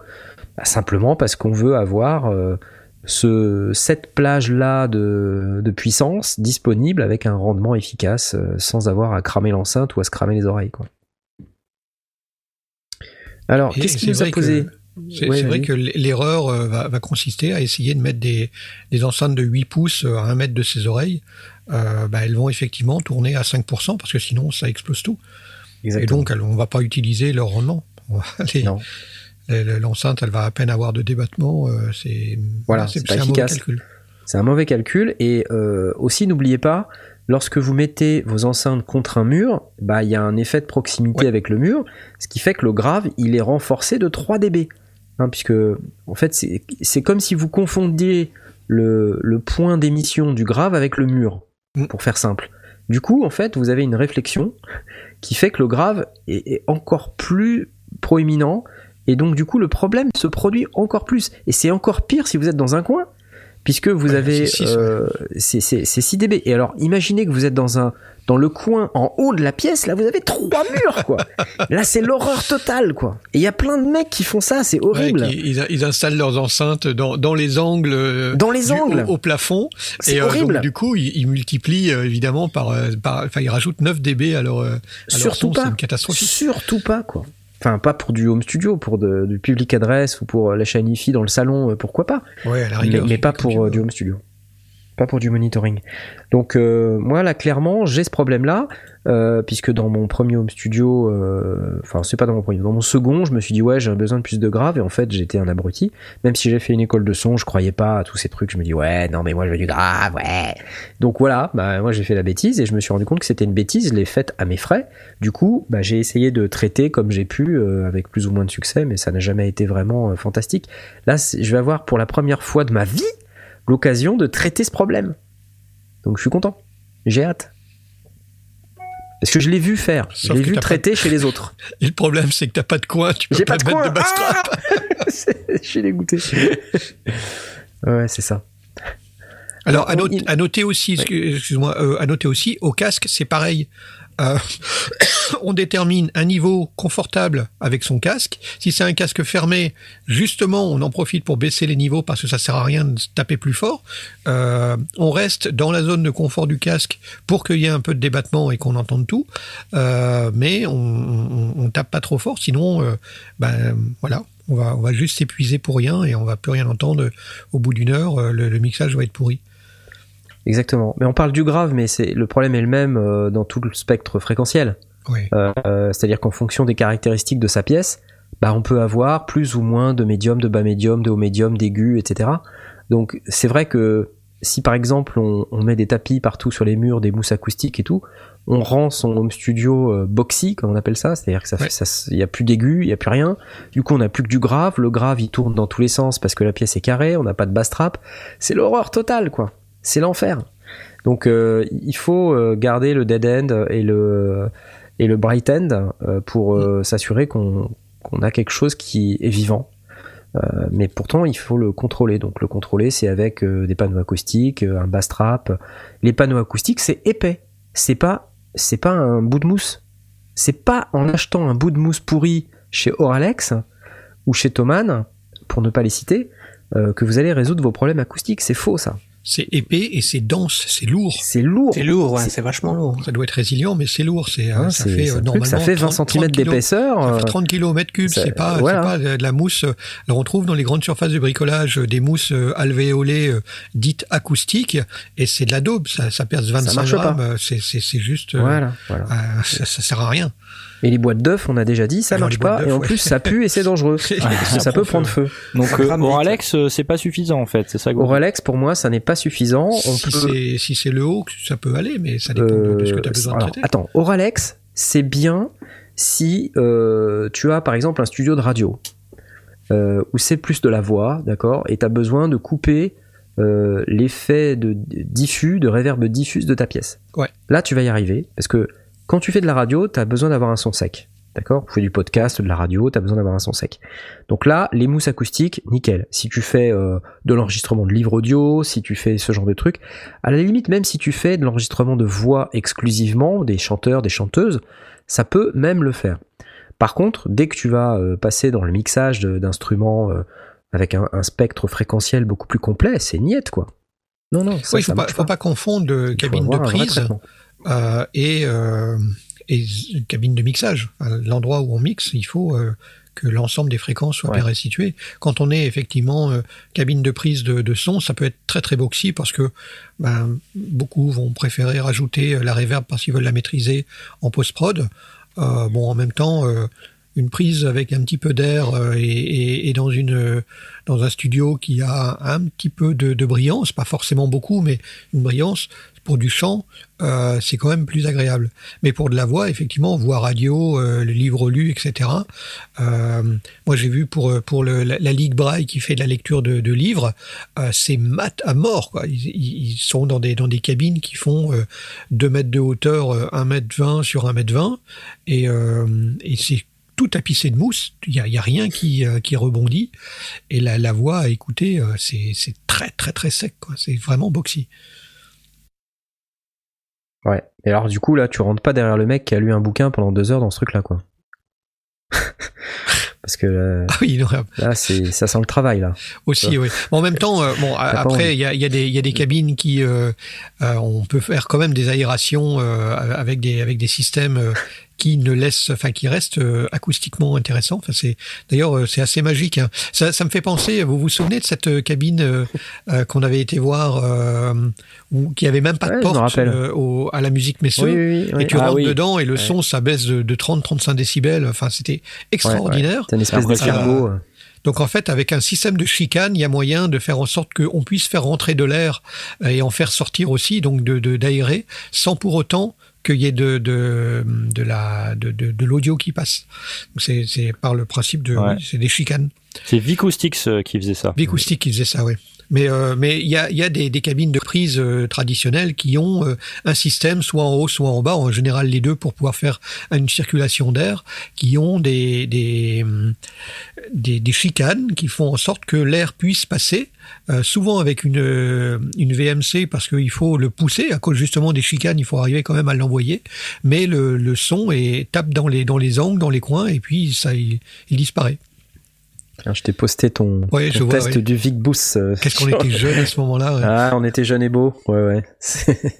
S1: Bah, simplement parce qu'on veut avoir euh, ce, cette plage-là de, de puissance disponible avec un rendement efficace euh, sans avoir à cramer l'enceinte ou à se cramer les oreilles. Quoi. Alors, qu'est-ce qui nous a
S3: que-
S1: posé?
S3: C'est
S1: Ouais,
S3: vrai que l'erreur euh, va, va consister à essayer de mettre des, des enceintes de 8 pouces à 1 mètre de ses oreilles. Euh, bah, elles vont effectivement tourner à 5% parce que sinon ça explose tout. Et donc on va pas utiliser leur rendement. On va- les-
S1: Non.
S3: les- L'enceinte, elle va à peine avoir de débattement. euh, c'est
S1: Voilà,
S3: c'est
S1: pas
S3: c'est un mauvais
S1: efficace.
S3: calcul.
S1: C'est un mauvais calcul. Et euh, aussi, n'oubliez pas, lorsque vous mettez vos enceintes contre un mur, bah il y a un effet de proximité
S3: Ouais.
S1: avec le mur, ce qui fait que le grave, il est renforcé de 3 dB. Hein, puisque, en fait, c'est comme si vous confondiez le, le point d'émission du grave avec le mur,
S3: Mm.
S1: pour faire simple. Du coup, en fait, vous avez une réflexion qui fait que le grave est, est encore plus proéminent, et donc du coup, le problème se produit encore plus. Et c'est encore pire si vous êtes dans un coin, puisque vous
S3: Ouais,
S1: avez euh, c'est c'est- c'est 6 dB. Et alors, imaginez que vous êtes dans un dans le coin en haut de la pièce, là vous avez trois murs quoi. là c'est l'horreur totale quoi. Et il y a plein de mecs qui font ça, c'est horrible.
S3: ils, ils installent leurs enceintes dans, dans les angles, euh,
S1: Dans les
S3: du-
S1: angles.
S3: au, au plafond.
S1: C'est
S3: euh,
S1: horrible.
S3: donc, du coup, ils, ils multiplient euh, évidemment par, euh, enfin, ils rajoutent 9 dB à leur, euh, à leur
S1: Surtout
S3: son,
S1: pas.
S3: C'est une catastrophe.
S1: Surtout pas quoi. Enfin pas pour du home studio, pour de- du public adresse ou pour euh, la chaîne hi dans le salon, euh, pourquoi pas.
S3: Ouais, à la
S1: mais,
S3: rigueur,
S1: mais
S3: c'est
S1: pas pour euh, du home studio. Pas pour du monitoring. Donc euh, moi là clairement j'ai ce problème là puisque dans mon premier home studio, euh, enfin c'est pas dans mon premier, dans mon second je me suis dit ouais j'ai besoin de plus de grave et en fait j'étais un abruti. Même si j'ai fait une école de son, je croyais pas à tous ces trucs. Je me dis ouais non mais moi je veux du grave ouais. Donc voilà, bah moi j'ai fait la bêtise et je me suis rendu compte que c'était une bêtise. Je l'ai faite à mes frais. Du coup bah j'ai essayé de traiter comme j'ai pu euh, avec plus ou moins de succès, mais ça n'a jamais été vraiment euh, fantastique. Là je vais avoir pour la première fois de ma vie l'occasion de traiter ce problème. Donc je suis content. J'ai hâte. Parce que je l'ai vu faire. Je
S3: Sauf
S1: l'ai
S3: que
S1: vu traiter chez les autres.
S3: Et le problème, c'est que t'as pas de coin, tu peux pas,
S1: pas de
S3: te mettre
S1: coin.
S3: de bastrap.
S1: Ah je suis dégoûté. ouais, c'est ça.
S3: Alors, à, noter,
S1: il-
S3: à noter aussi, excuse- excuse-moi, euh, à noter aussi, au casque, c'est pareil. Euh, on détermine un niveau confortable avec son casque. Si c'est un casque fermé, justement, on en profite pour baisser les niveaux parce que ça sert à rien de taper plus fort. Euh, on reste dans la zone de confort du casque pour qu'il y ait un peu de débattement et qu'on entende tout. Euh, mais on, tape pas trop fort, sinon, ben voilà, on va, juste s'épuiser pour rien et on va plus rien entendre. Au bout d'une heure, le mixage va être pourri.
S1: Exactement. Mais on parle du grave, mais c'est le problème est le même euh, dans tout le spectre fréquentiel.
S3: Ouais.
S1: Euh, euh, C'est-à-dire qu'en fonction des caractéristiques de sa pièce, bah, on peut avoir plus ou moins de médium, de bas médium, de haut médium, d'aigu, etc. Donc c'est vrai que si par exemple on, on met des tapis partout sur les murs, des mousses acoustiques et tout, on rend son home studio euh, boxy, comme on appelle ça, c'est-à-dire que ça,
S3: Ouais.
S1: fait- ça, il y a plus d'aigu, il y a plus rien. Du coup, on n'a plus que du grave. Le grave, il tourne dans tous les sens parce que la pièce est carrée. On n'a pas de bass trap. C'est l'horreur totale, quoi. C'est l'enfer. Donc, euh, il faut euh, garder le dead end et le et le bright end euh, pour s'assurer qu'on a quelque chose qui est vivant. Euh, mais pourtant, il faut le contrôler. Donc, le contrôler, c'est avec euh, des panneaux acoustiques, un bass trap. Les panneaux acoustiques, c'est épais. C'est pas, c'est pas un bout de mousse. C'est pas en achetant un bout de mousse pourri chez Oralex ou chez Thomann, pour ne pas les citer, euh, que vous allez résoudre vos problèmes acoustiques. C'est faux, ça.
S3: C'est épais et c'est dense, c'est lourd.
S1: C'est lourd.
S4: C'est lourd, ouais,
S1: C'est-
S4: vachement lourd.
S3: Ça doit être résilient, mais c'est lourd. C'est, euh,
S1: Hein,
S3: ça fait euh, normalement
S1: ça fait 20
S3: 30
S1: cm d'épaisseur.
S3: Ça
S1: euh,
S3: fait 30 km cubes,
S1: ça-
S3: c'est pas,
S1: voilà.
S3: pas de, la mousse. euh, Alors on trouve dans les grandes surfaces de bricolage euh, des mousses euh, alvéolées euh, dites acoustiques, et c'est de la daube, ça, ça perce 25
S1: marche pas.
S3: grammes, euh, c'est, juste, euh,
S1: Voilà, voilà.
S3: euh, ça, ça sert à rien.
S1: Et les boîtes d'œufs, on a déjà dit, ça
S3: Alors,
S1: marche
S3: les boîtes
S1: pas. Et en
S3: ouais.
S1: plus, ça pue et c'est dangereux. ça,
S3: Ça
S1: peut
S3: prend
S1: prendre feu.
S2: Donc euh. Oralex, euh, c'est pas suffisant en fait, c'est ça que
S1: Oralex, pour moi, ça n'est pas suffisant. On
S3: Si
S1: peut,
S3: c'est si c'est le haut, ça peut aller, mais ça dépend de, de ce que tu as
S1: Euh,
S3: besoin
S1: alors,
S3: de traiter.
S1: Attends, Oralex, c'est bien si euh, tu as par exemple un studio de radio euh, où c'est plus de la voix, d'accord, et tu as besoin de couper euh, l'effet de de diffus, de réverb diffuse de ta pièce.
S3: Ouais.
S1: Là, tu vas y arriver parce que quand tu fais de la radio, tu as besoin d'avoir un son sec. D'accord? Tu fais du podcast, de la radio, tu as besoin d'avoir un son sec. Donc là, les mousses acoustiques, nickel. Si tu fais euh, de l'enregistrement de livres audio, si tu fais ce genre de trucs, à la limite, même si tu fais de l'enregistrement de voix exclusivement, des chanteurs, des chanteuses, ça peut même le faire. Par contre, dès que tu vas euh, passer dans le mixage d'instruments euh, avec un, un spectre fréquentiel beaucoup plus complet, c'est niette, quoi. Non, non, ça,
S3: Oui, il faut pas, faut pas confondre cabine de prise et, euh, et cabine de mixage. L'endroit où on mixe, il faut euh, que l'ensemble des fréquences soient
S1: Ouais.
S3: bien restituées. Quand on est effectivement euh, cabine de prise de, de son, ça peut être très très boxy parce que ben, beaucoup vont préférer rajouter euh, la reverb parce qu'ils veulent la maîtriser en post-prod. Euh, bon, en même temps, euh, une prise avec un petit peu d'air euh, et, et- et dans une euh, dans un studio qui a un petit peu de, de brillance, pas forcément beaucoup, mais une brillance pour du chant, euh, c'est quand même plus agréable. Mais pour de la voix, effectivement, voix radio, euh, le livre lu, etc. Euh, moi, j'ai vu pour euh, pour la, la Ligue Braille qui fait de la lecture de, livres, c'est mat à mort. Ils, sont dans des dans des cabines qui font euh, 2 mètres de hauteur, euh, 1 mètre 20 sur 1 mètre 20, et, et c'est tout tapissé de mousse. Il y a, rien qui qui rebondit. Et la, la voix à écouter, c'est très très très sec. C'est vraiment boxy.
S1: Ouais. Et alors, du coup, là, tu rentres pas derrière le mec qui a lu un bouquin pendant deux heures dans ce truc-là, quoi. Parce que là,
S3: Ah oui, non,
S1: là, c'est, ça sent le travail, là.
S3: Aussi, oui. En même temps, euh, bon, après, il y a, y, a des- il y a des cabines qui, euh, euh, on peut faire quand même des aérations euh, avec des avec des systèmes euh, qui ne laissent, enfin, qui restent euh, acoustiquement intéressants. Enfin, c'est d'ailleurs euh, c'est assez magique. hein. Ça, ça me fait penser. Vous vous souvenez de cette euh, cabine qu'on avait été voir, où qui avait même pas
S1: Ouais,
S3: de porte au- à la musique Messeux.
S1: Oui, oui, oui.
S3: Et tu
S2: Ah
S3: rentres dedans et le
S1: Ouais.
S3: son ça baisse de, de 30-35 décibels. Enfin, c'était extraordinaire.
S1: C'est une espèce d'escargot.
S3: Donc en fait, avec un système de chicane, il y a moyen de faire en sorte qu'on puisse faire rentrer de l'air et en faire sortir aussi, donc de- d'aérer, sans pour autant qu'il y ait de de de la de de, de l'audio qui passe. C'est c'est par le principe de
S2: Ouais.
S3: oui, c'est des chicanes.
S2: C'est Vicoustics euh, qui faisait ça.
S3: Bicoustic qui faisait ça, oui. Mais euh, mais il y a des, cabines de prise euh, traditionnelles qui ont euh, un système soit en haut soit en bas, en général les deux pour pouvoir faire une circulation d'air, qui ont des chicanes qui font en sorte que l'air puisse passer, souvent avec une VMC parce qu'il faut le pousser à cause justement des chicanes, il faut arriver quand même à l'envoyer, mais le, son est tape dans les dans les angles, dans les coins et puis ça il disparaît.
S1: Je t'ai posté ton,
S3: Ouais,
S1: ton
S3: je vois,
S1: test
S3: ouais.
S1: du Vic Boost. euh,
S3: Qu'est-ce qu'on était jeunes à ce moment-là. ouais.
S1: Ah, on était jeunes et beaux. Ouais, ouais.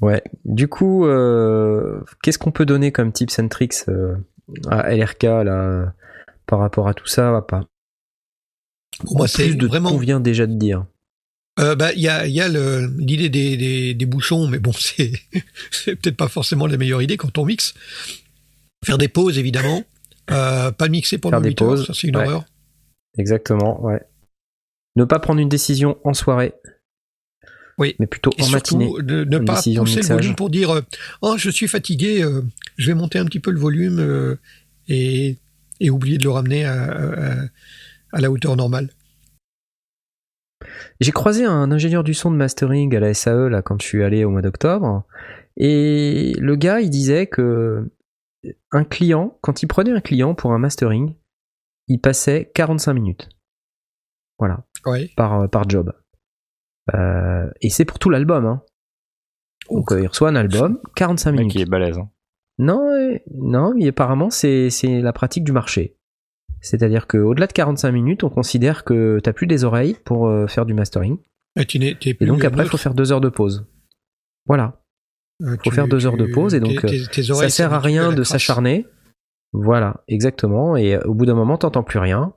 S1: Ouais. Du coup, euh, qu'est-ce qu'on peut donner comme tips and tricks euh, à LRK là par rapport à tout ça va pas?
S3: Pour moi, c'est
S1: plus de
S3: vraiment.
S1: ce qu'on vient déjà de dire.
S3: Euh, bah, il y a, y a l'idée des, des, des bouchons, mais bon, c'est peut-être pas forcément la meilleure idée quand on mixe. Faire des pauses, évidemment. Euh, pas mixer pendant
S1: Faire des
S3: 8 heures,
S1: pauses,
S3: ça c'est une
S1: ouais.
S3: horreur.
S1: Exactement, ouais. Ne pas prendre une décision en soirée.
S3: Oui.
S1: Mais plutôt
S3: Et
S1: en matinée.
S3: de ne pas pousser le volume pour dire euh, Oh, je suis fatigué, euh, je vais monter un petit peu le volume euh, et, et oublier de le ramener à, à, à la hauteur normale.
S1: J'ai croisé un ingénieur du son de mastering à la SAE là quand je suis allé au mois d'octobre et le gars il disait que un client quand il prenait un client pour un mastering il passait 45 minutes voilà
S3: Ouais.
S1: par par job Euh, et c'est pour tout l'album hein. donc euh, il reçoit un album 45
S2: Le mec,
S1: minutes
S2: il est balèze. hein.
S1: non euh, non mais apparemment c'est c'est la pratique du marché c'est-à-dire qu'au-delà de 45 minutes, on considère que t'as plus des oreilles pour euh, faire du mastering.
S3: Et, tu n'es- t'es
S1: Et
S3: plus
S1: donc après, il faut faire deux heures de pause. Voilà.
S3: Euh,
S1: faut faire deux heures de pause et donc,
S3: tes- tes- tes
S1: Ça sert à rien de s'acharner. Voilà, exactement. Et euh, au bout d'un moment, t'entends plus rien.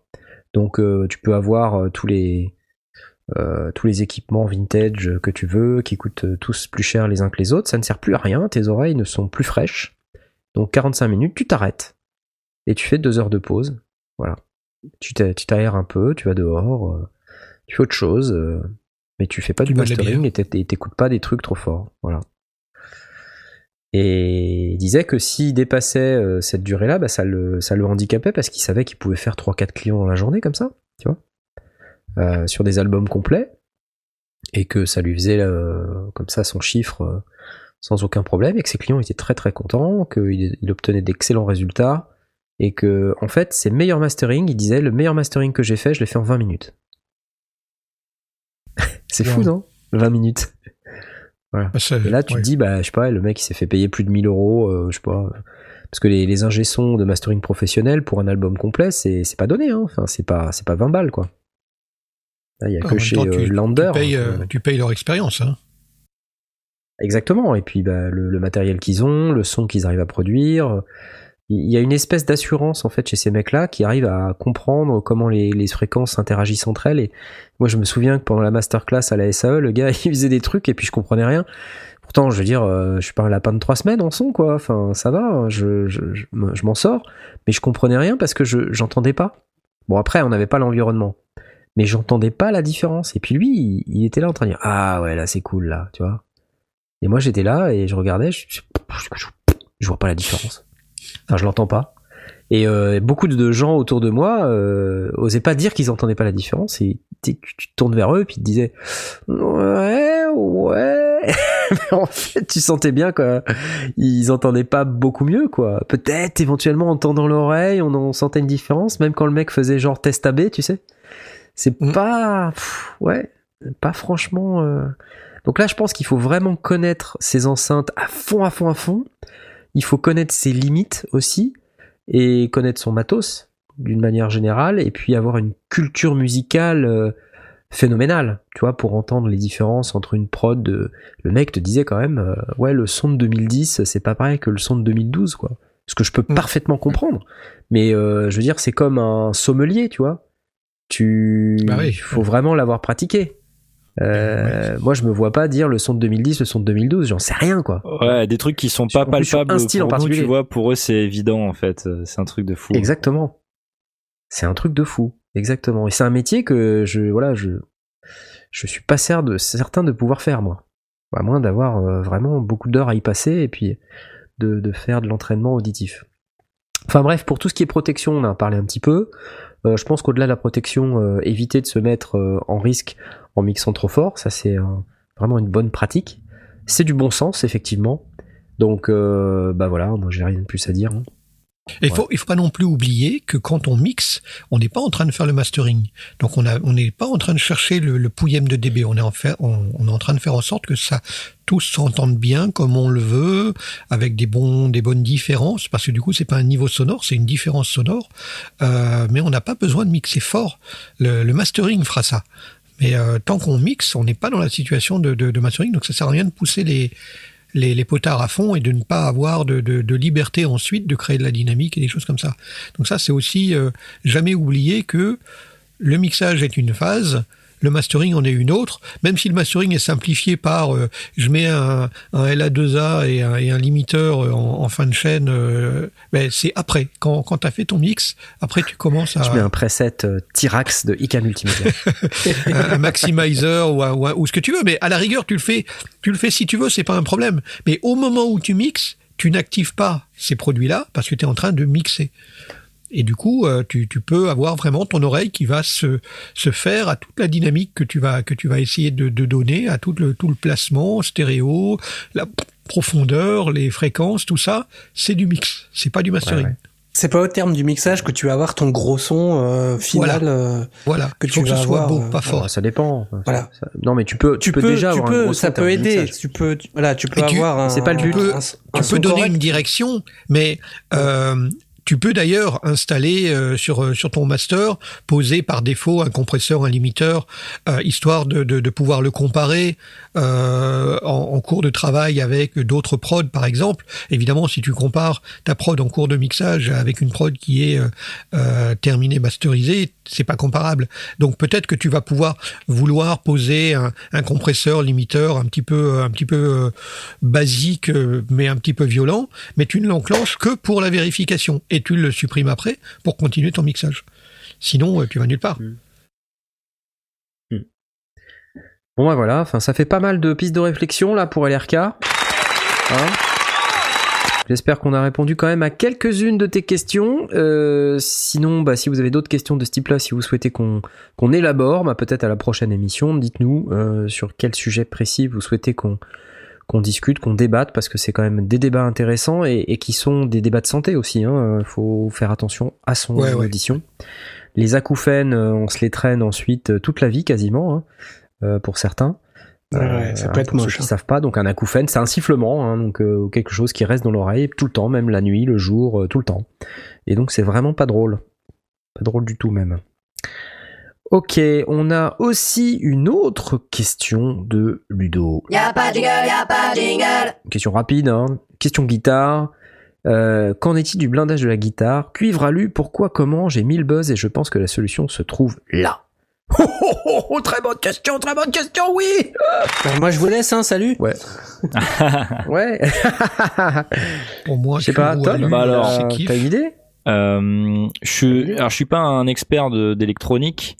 S1: Donc euh, tu peux avoir euh, tous les euh, tous les équipements vintage que tu veux, qui coûtent euh, tous plus cher les uns que les autres. Ça ne sert plus à rien. Tes oreilles ne sont plus fraîches. Donc 45 minutes, tu t'arrêtes et tu fais deux heures de pause. Voilà. Tu t'a- tu t'aères un peu, tu vas dehors, euh, tu fais autre chose, euh, mais tu fais pas du mastering et t'écoutes pas des trucs trop forts. Voilà. Et il disait que s'il dépassait euh, cette durée-là, bah, ça, le, ça le handicapait parce qu'il savait qu'il pouvait faire 3-4 clients dans la journée comme ça, tu vois, euh, sur des albums complets, et que ça lui faisait euh, comme ça son chiffre euh, sans aucun problème, et que ses clients étaient très très contents, qu'il il obtenait d'excellents résultats, et que en fait ses meilleurs mastering, il disait le meilleur mastering que j'ai fait, je l'ai fait en 20 minutes. C'est fou, non? 20 minutes.
S3: Bah,
S1: Et là, tu
S3: ouais.
S1: te dis, bah, je sais pas, le mec, il s'est fait payer plus de 1000 euros, euh, je sais pas. Parce que les, les ingé sons de mastering professionnel pour un album complet, c'est pas donné, hein. Enfin, c'est pas, c'est pas 20 balles, quoi. Là, il y a
S3: En
S1: que chez
S3: temps,
S1: euh,
S3: tu-
S1: Lander.
S3: tu, payes,
S1: hein,
S3: euh, tu payes leur expérience. Hein.
S1: Exactement. Et puis, bah, le, le matériel qu'ils ont, le son qu'ils arrivent à produire. Il y a une espèce d'assurance, en fait, chez ces mecs-là, qui arrivent à comprendre comment les, fréquences interagissent entre elles. Et moi, je me souviens que pendant la masterclass à la SAE, le gars, il faisait des trucs et puis je comprenais rien. Pourtant, je veux dire, euh, je suis pas un lapin de trois semaines en son, quoi. Enfin, ça va, hein, je, je, je, me- je m'en sors. Mais je comprenais rien parce que je j'entendais pas. Bon, après, on n'avait pas l'environnement. Mais j'entendais pas la différence. Et puis lui, il, était là en train de dire Ah ouais, là, c'est cool, là, tu vois. Et moi, j'étais là et je regardais, je- je vois pas la différence. Enfin, je l'entends pas. Et euh, beaucoup de gens autour de moi euh, osaient pas dire qu'ils entendaient pas la différence. Et tu, te tournes vers eux et puis ils te disaient ouais, ouais. Mais en fait, tu sentais bien quoi. Ils entendaient pas beaucoup mieux quoi. Peut-être éventuellement en tendant l'oreille, on en sentait une différence, même quand le mec faisait genre test AB, tu sais. C'est
S3: Mm.
S1: pas, pff, ouais, pas franchement. euh. Donc là, je pense qu'il faut vraiment connaître ces enceintes à fond, à fond, à fond. Il faut connaître ses limites aussi et connaître son matos d'une manière générale et puis avoir une culture musicale euh, phénoménale, tu vois, pour entendre les différences entre une prod de... Le mec te disait quand même, euh, ouais, le son de 2010, c'est pas pareil que le son de 2012, quoi. Ce que je peux
S3: Mm.
S1: parfaitement comprendre. Mais euh, je veux dire, c'est comme un sommelier, tu vois. Tu...
S3: Bah oui.
S1: Il faut vraiment l'avoir pratiqué. Euh, Moi, je me vois pas dire le son de 2010, le son de 2012, j'en sais rien, quoi.
S2: Ouais, des trucs qui sont pas
S1: En plus, sur
S2: palpables
S1: un style en
S2: nous,
S1: particulier.
S2: tu vois, pour eux c'est évident en fait, Euh, c'est un truc de fou.
S1: Exactement. C'est un truc de fou. Exactement. Et c'est un métier que je, voilà, je, je suis pas de, certain de pouvoir faire, moi. À moins d'avoir euh, vraiment beaucoup d'heures à y passer et puis de, de faire de l'entraînement auditif. Enfin bref, pour tout ce qui est protection, on en a parlé un petit peu. Euh, je pense qu'au-delà de la protection, euh, éviter de se mettre euh, en risque en mixant trop fort, ça c'est vraiment une bonne pratique. C'est du bon sens, effectivement. Donc, euh, bah voilà, moi j'ai rien de plus à dire. hein.
S3: Et il faut, il faut pas non plus oublier que quand on mixe, on n'est pas en train de faire le mastering. Donc on a, on n'est pas en train de chercher le, le pouillem de dB. On est en fait, on, on est en train de faire en sorte que ça tous s'entendent bien comme on le veut, avec des bons, des bonnes différences, parce que du coup c'est pas un niveau sonore, c'est une différence sonore. Euh, mais on n'a pas besoin de mixer fort. Le, le mastering fera ça. Mais euh, tant qu'on mixe, on n'est pas dans la situation de, de, mastering, donc ça sert à rien de pousser les, potards à fond et de ne pas avoir de liberté ensuite de créer de la dynamique et des choses comme ça. Donc ça, c'est aussi euh, jamais oublier que le mixage est une phase, le mastering en est une autre, même si le mastering est simplifié par euh, je mets un, un LA2A et un, et un limiteur euh, en, en fin de chaîne, euh, ben c'est après, quand, quand tu as fait ton mix, après tu commences à
S1: Je mets un preset euh, Tyrax de ICA Multimédia.
S3: un, un maximizer ou ce que tu veux, mais à la rigueur tu le fais, tu le fais si tu veux, c'est pas un problème. Mais au moment où tu mixes, tu n'actives pas ces produits-là parce que tu es en train de mixer. Et du coup, euh, tu, tu peux avoir vraiment ton oreille qui va se, se faire à toute la dynamique que tu vas, que tu vas essayer de, de donner, à tout le, tout le placement, stéréo, la profondeur, les fréquences, tout ça, c'est du mix, c'est pas du mastering.
S1: Ouais, ouais.
S4: C'est pas au terme du mixage que tu vas avoir ton gros son euh, final. euh,
S3: Voilà,
S4: Que
S3: il faut
S4: tu
S3: que ce
S4: vas
S3: soit
S4: avoir,
S3: beau,
S4: euh,
S3: pas fort.
S1: Alors, ça dépend.
S4: Voilà.
S1: Ça- non, mais tu peux, tu,
S4: tu,
S1: peux,
S4: peux,
S1: déjà
S4: tu
S1: avoir un
S4: peux,
S1: gros
S4: ça
S1: son
S4: peut aider. Tu peux, tu- voilà, tu peux
S3: Et
S4: avoir un.
S1: c'est pas le but.
S3: Tu peux-
S4: un- un
S3: tu peux donner
S4: correct.
S3: une direction, mais euh, Tu peux d'ailleurs installer euh, sur euh, sur ton master, poser par défaut un compresseur, un limiteur, euh, histoire de, pouvoir le comparer en, cours de travail avec d'autres prods, par exemple. Évidemment, si tu compares ta prod en cours de mixage avec une prod qui est terminée, masterisée, c'est pas comparable. Donc peut-être que tu vas pouvoir vouloir poser un, compresseur, limiteur, un petit peu basique, mais un petit peu violent, mais tu ne l'enclenches que pour la vérification tu le supprimes après pour continuer ton mixage. Sinon, euh, tu vas nulle part. Hmm.
S1: Hmm. Bon bah voilà, ça fait pas mal de pistes de réflexion là pour LRK. Hein J'espère qu'on a répondu quand même à quelques-unes de tes questions. Euh, sinon, bah, si vous avez d'autres questions de ce type-là, si vous souhaitez qu'on élabore, bah, peut-être à la prochaine émission, dites-nous euh, sur quel sujet précis vous souhaitez qu'on qu'on discute, qu'on débatte, parce que c'est quand même des débats intéressants et, qui sont des débats de santé aussi. Il hein. faut faire attention à son audition. Les acouphènes, euh, on se les traîne ensuite euh, toute la vie quasiment, hein, euh, pour certains.
S4: ça peut être moche.
S1: Ceux qui hein. savent pas, donc un acouphène, c'est un sifflement, donc quelque chose qui reste dans l'oreille tout le temps, même la nuit, le jour, tout le temps. Et donc c'est vraiment pas drôle, pas drôle du tout même. Ok, on a aussi une autre question de Ludo.
S6: Y'a pas de jingle, y'a pas de jingle.
S1: Question rapide, hein. Question guitare. Euh, qu'en est-il du blindage de la guitare? Cuivre alu, pourquoi, comment? J'ai mis le buzz et je pense que la solution se trouve là. Oh, oh, oh, oh très bonne question, très bonne question, oui
S4: ben, Moi je vous laisse, hein, salut
S1: Ouais. ouais.
S3: Pour moi,
S1: je sais pas, Tom,
S2: bah alors,
S1: t'as une idée?
S2: Euh, je suis, alors je suis pas un expert d'électronique.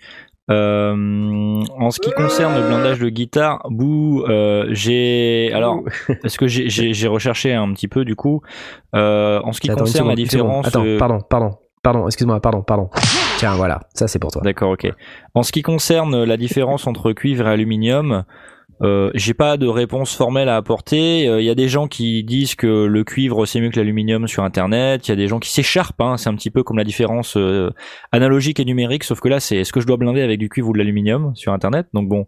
S2: Euh, en ce qui concerne le blindage de guitare, bou, euh, j'ai alors parce que j'ai recherché un petit peu du coup. Euh, en ce qui concerne la différence.
S1: Attends, pardon, pardon, pardon, excuse-moi, pardon, pardon. Tiens, voilà, ça c'est pour toi.
S2: D'accord, ok. En ce qui concerne la différence entre cuivre et aluminium, euh, j'ai pas de réponse formelle à apporter. Il euh, y a des gens qui disent que le cuivre c'est mieux que l'aluminium sur Internet. Il y a des gens qui s'écharpent. Hein. C'est un petit peu comme la différence euh, analogique et numérique, sauf que là c'est est-ce que je dois blinder avec du cuivre ou de l'aluminium sur Internet? Donc bon,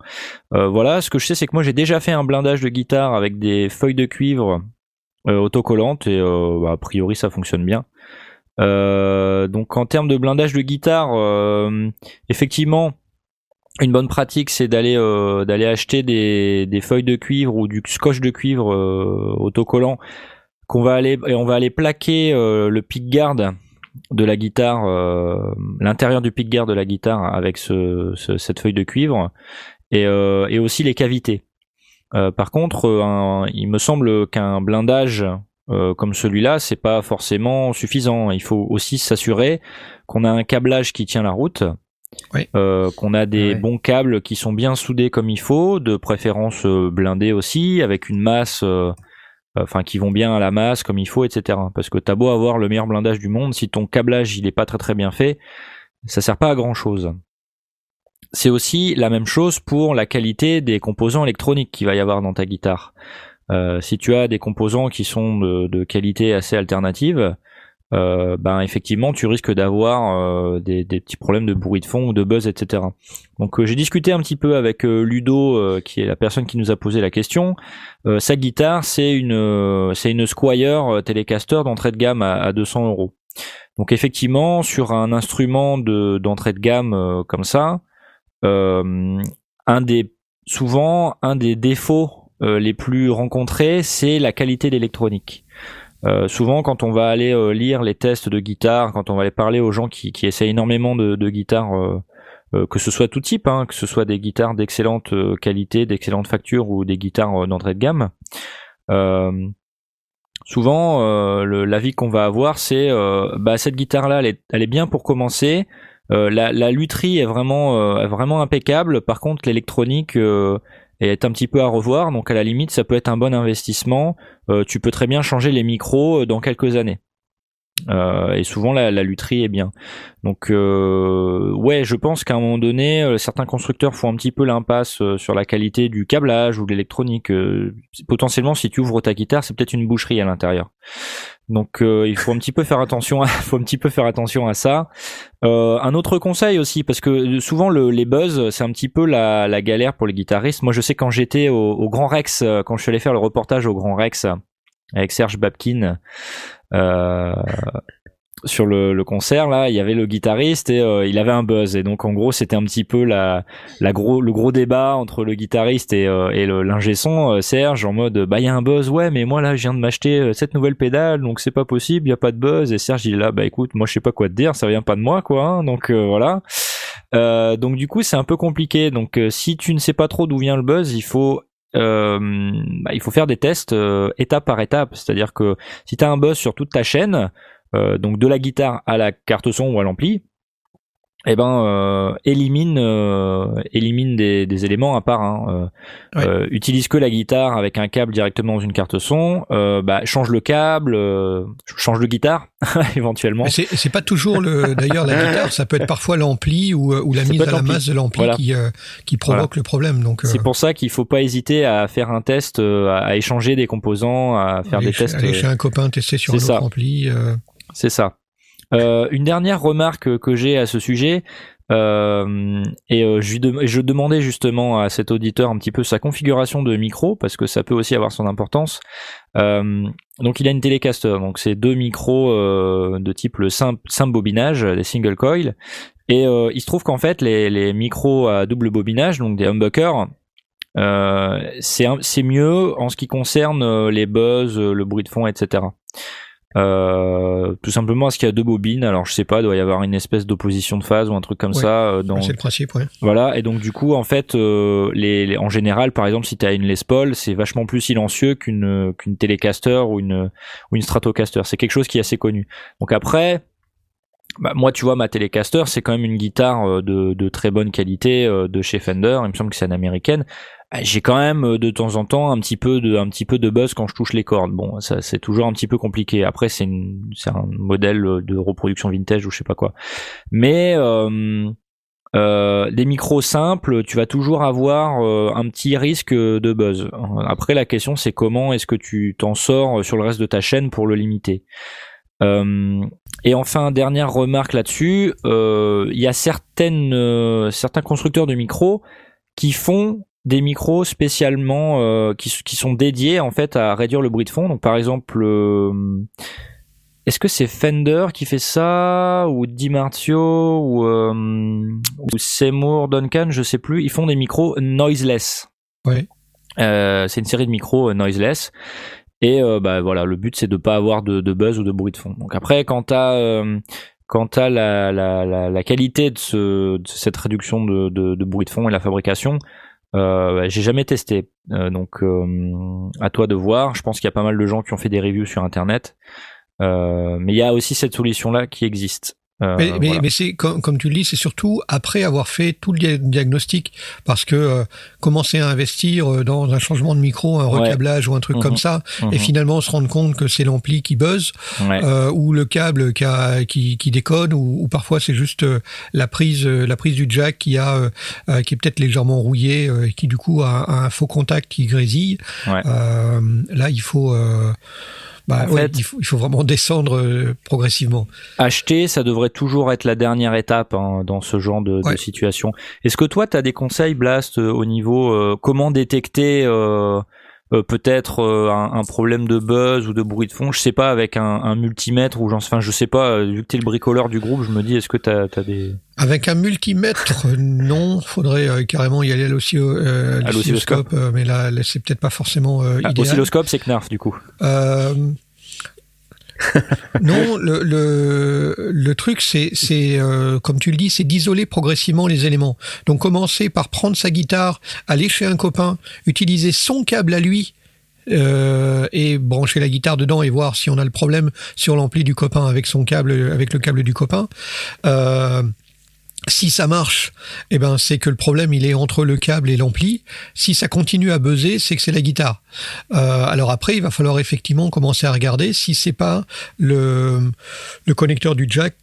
S2: voilà. Ce que je sais c'est que moi j'ai déjà fait un blindage de guitare avec des feuilles de cuivre autocollantes et bah, a priori ça fonctionne bien. donc en termes de blindage de guitare, effectivement une bonne pratique, c'est d'aller euh, d'aller acheter des, des, feuilles de cuivre ou du scotch de cuivre euh, autocollant qu'on va aller et on va aller plaquer euh, le pickguard de la guitare, l'intérieur du pickguard de la guitare avec ce, cette feuille de cuivre et, et aussi les cavités. par contre, il me semble qu'un blindage comme celui-là, c'est pas forcément suffisant. Il faut aussi s'assurer qu'on a un câblage qui tient la route euh, qu'on a des bons câbles qui sont bien soudés comme il faut, de préférence euh, blindés aussi, avec une masse, euh, enfin qui vont bien à la masse comme il faut, etc. Parce que t'as beau avoir le meilleur blindage du monde, si ton câblage il est pas très très bien fait, ça sert pas à grand chose. C'est aussi la même chose pour la qualité des composants électroniques qu'il va y avoir dans ta guitare. si tu as des composants qui sont de qualité assez alternative, euh, ben effectivement tu risques d'avoir euh, des, petits problèmes de bruit de fond ou de buzz, etc. Donc euh, j'ai discuté un petit peu avec Ludo, qui est la personne qui nous a posé la question. sa guitare, c'est une c'est une Squire Telecaster d'entrée de gamme à, 200 euros. Donc effectivement, sur un instrument de d'entrée de gamme comme ça, un des souvent un des défauts les plus rencontrés, c'est la qualité d'électronique. Euh, souvent, quand on va aller euh, lire les tests de guitare, quand on va aller parler aux gens qui, qui essaient énormément de, de guitares, euh, que ce soit tout type, hein, que ce soit des guitares d'excellente qualité, d'excellente facture ou des guitares d'entrée de gamme, souvent l'avis qu'on va avoir, c'est bah cette guitare-là, elle elle est bien pour commencer. la, la lutherie est vraiment, vraiment impeccable. Par contre, l'électronique est un petit peu à revoir. Donc à la limite, ça peut être un bon investissement. Euh, tu peux très bien changer les micros euh, dans quelques années. Euh, et souvent la, la lutherie est bien. Donc ouais, je pense qu'à un moment donné, certains constructeurs font un petit peu l'impasse sur la qualité du câblage ou de l'électronique. potentiellement, si tu ouvres ta guitare, c'est peut-être une boucherie à l'intérieur. Donc euh, il faut un petit peu faire attention, à, faut un petit peu faire attention à ça. Euh, un autre conseil aussi, parce que souvent le, les buzz, c'est un petit peu la, galère pour les guitaristes. Moi, je sais quand j'étais au, Grand Rex, euh, quand je suis allé faire le reportage au Grand Rex avec Serge Babkin, euh, sur le, concert là, il y avait le guitariste et euh, il avait un buzz. Et donc en gros c'était un petit peu le gros débat entre le guitariste et, euh, le l'ingé son Serge en mode bah il y a un buzz ouais mais moi là je viens de m'acheter cette nouvelle pédale donc c'est pas possible il y a pas de buzz. Et Serge il est là bah écoute moi je sais pas quoi te dire ça vient pas de moi quoi hein, donc voilà. Donc du coup c'est un peu compliqué. Donc si tu ne sais pas trop d'où vient le buzz il faut euh, bah, il faut faire des tests euh, étape par étape. C'est-à-dire que si tu as un buzz sur toute ta chaîne, euh, donc de la guitare à la carte son ou à l'ampli, eh ben euh, élimine euh, élimine des, des, éléments à part hein, euh, euh, utilise que la guitare avec un câble directement dans une carte son euh, bah, change le câble change de guitare éventuellement.
S3: C'est pas toujours le d'ailleurs la guitare ça peut être parfois l'ampli ou, ou la mise à la masse de l'ampli qui qui provoque le problème. Donc
S2: c'est pour ça qu'il faut pas hésiter à faire un test à, échanger des composants à faire des tests
S3: aller chez un copain tester sur un autre ampli
S2: c'est ça euh, une dernière remarque que j'ai à ce sujet, euh, et euh, je, demandais justement à cet auditeur un petit peu sa configuration de micro parce que ça peut aussi avoir son importance. Euh, donc il a une télécaster, donc c'est deux micros euh, de type le simple, simple bobinage, des single coil, et il se trouve qu'en fait les, les, micros à double bobinage, donc des humbuckers, c'est mieux en ce qui concerne les buzz, le bruit de fond, etc. Euh, tout simplement parce qu'il y a deux bobines? Alors je sais pas, il doit y avoir une espèce d'opposition de phase ou un truc comme ça. Euh,
S3: dans... C'est le principe, ouais.
S2: Voilà. Et donc du coup, en fait, euh, les, en général, par exemple, si tu as une Les Paul, c'est vachement plus silencieux qu'une qu'une Telecaster ou une ou une Stratocaster. C'est quelque chose qui est assez connu. Donc après. Bah, moi, tu vois, ma Telecaster, c'est quand même une guitare de, de très bonne qualité de chez Fender. Il me semble que c'est une américaine. Ah, j'ai quand même euh, de temps en temps un petit peu de un petit peu de buzz quand je touche les cordes. Bon, ça c'est toujours un petit peu compliqué. Après c'est un modèle de reproduction vintage ou je sais pas quoi. Mais euh, euh, des micros simples, tu vas toujours avoir euh, un petit risque de buzz. Après la question c'est comment est-ce que tu t'en sors sur le reste de ta chaîne pour le limiter? Et enfin dernière remarque là-dessus, il y a certaines certains constructeurs de micros qui font des micros spécialement euh, qui, qui, sont dédiés en fait à réduire le bruit de fond. Donc par exemple, euh, est-ce que c'est Fender qui fait ça ou DiMarzio ou, euh, ou Seymour Duncan, je sais plus. Ils font des micros noiseless.
S3: Ouais.
S2: c'est une série de micros noiseless. Et bah voilà, le but c'est de pas avoir de, buzz ou de bruit de fond. Donc après, quand t'as quant à la, la, qualité de, ce, cette réduction de, de, bruit de fond et la fabrication, euh, j'ai jamais testé, euh, donc euh, à toi de voir. Je pense qu'il y a pas mal de gens qui ont fait des reviews sur internet, mais il y a aussi cette solution là qui existe.
S3: Euh, mais, mais, mais c'est comme, comme, tu le dis, c'est surtout après avoir fait tout le diagnostic, parce que euh, commencer à investir euh, dans un changement de micro, un recablage ou un truc comme mhm. ça, et mhm. finalement se rendre compte que c'est l'ampli qui buzz, ou le câble qui, a, qui, qui déconne, ou, ou parfois c'est juste la prise, la prise du jack qui a, qui est peut-être légèrement rouillée, et qui du coup a, a, un faux contact qui grésille. là, il faut bah, fait, il, faut, il, faut, vraiment descendre euh, progressivement.
S2: Acheter, ça devrait toujours être la dernière étape hein, dans ce genre de, de situation. Est-ce que toi, tu as des conseils, Blast, euh, au niveau euh, comment détecter peut-être un, un, problème de buzz ou de bruit de fond Je sais pas, avec un, un multimètre ou j'en enfin, je sais pas, vu que tu es le bricoleur du groupe, je me dis, est-ce que tu as, des...
S3: Avec un multimètre, non. Faudrait carrément y aller euh, à l'oscilloscope, mais là, c'est peut-être pas forcément euh, ah, idéal.
S2: L'oscilloscope, c'est Knarf, du coup.
S3: Non, le, le, le truc, c'est, c'est euh, comme tu le dis, c'est d'isoler progressivement les éléments. Donc commencer par prendre sa guitare, aller chez un copain, utiliser son câble à lui. Euh, et brancher la guitare dedans et voir si on a le problème sur l'ampli du copain avec son câble, avec le câble du copain. Euh, si ça marche, eh ben c'est que le problème il est entre le câble et l'ampli. Si ça continue à buzzer, c'est que c'est la guitare. Euh, alors après, il va falloir effectivement commencer à regarder si c'est pas le connecteur du jack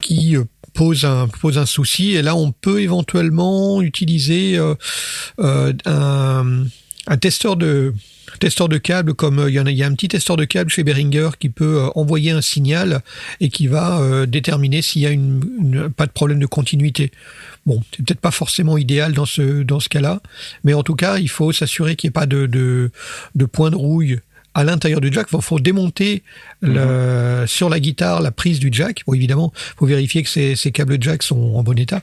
S3: qui euh, pose un pose un souci. Et là, on peut éventuellement utiliser euh, un testeur de testeur de câble, comme euh, il y, a, un petit testeur de câble chez Behringer qui peut euh, envoyer un signal et qui va euh, déterminer s'il y a pas de problème de continuité. Bon, c'est peut-être pas forcément idéal dans ce dans ce cas-là, mais en tout cas, il faut s'assurer qu'il n'y ait pas de, de, de point de rouille à l'intérieur du jack. Il faut démonter le, sur la guitare la prise du jack. Bon, évidemment, faut vérifier que ces, ces câbles jack sont en bon état,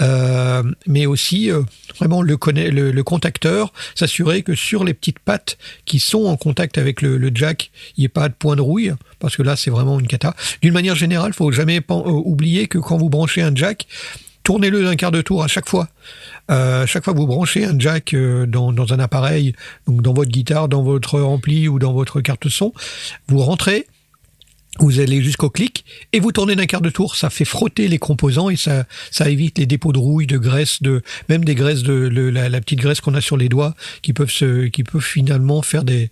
S3: euh, mais aussi euh, vraiment le, conna- le, le contacteur, s'assurer que sur les petites pattes qui sont en contact avec le, le jack, il n'y ait pas de point de rouille, parce que là, c'est vraiment une cata. D'une manière générale, faut jamais euh, oublier que quand vous branchez un jack, tournez-le d'un quart de tour à chaque fois. Euh, chaque fois que vous branchez un jack euh, dans, dans un appareil, donc dans votre guitare, dans votre ampli ou dans votre carte son, vous rentrez, vous allez jusqu'au clic et vous tournez d'un quart de tour. Ça fait frotter les composants et ça, ça évite les dépôts de rouille, de graisse, de même des graisses de le- la, la petite graisse qu'on a sur les doigts qui peuvent se, qui peuvent finalement faire des.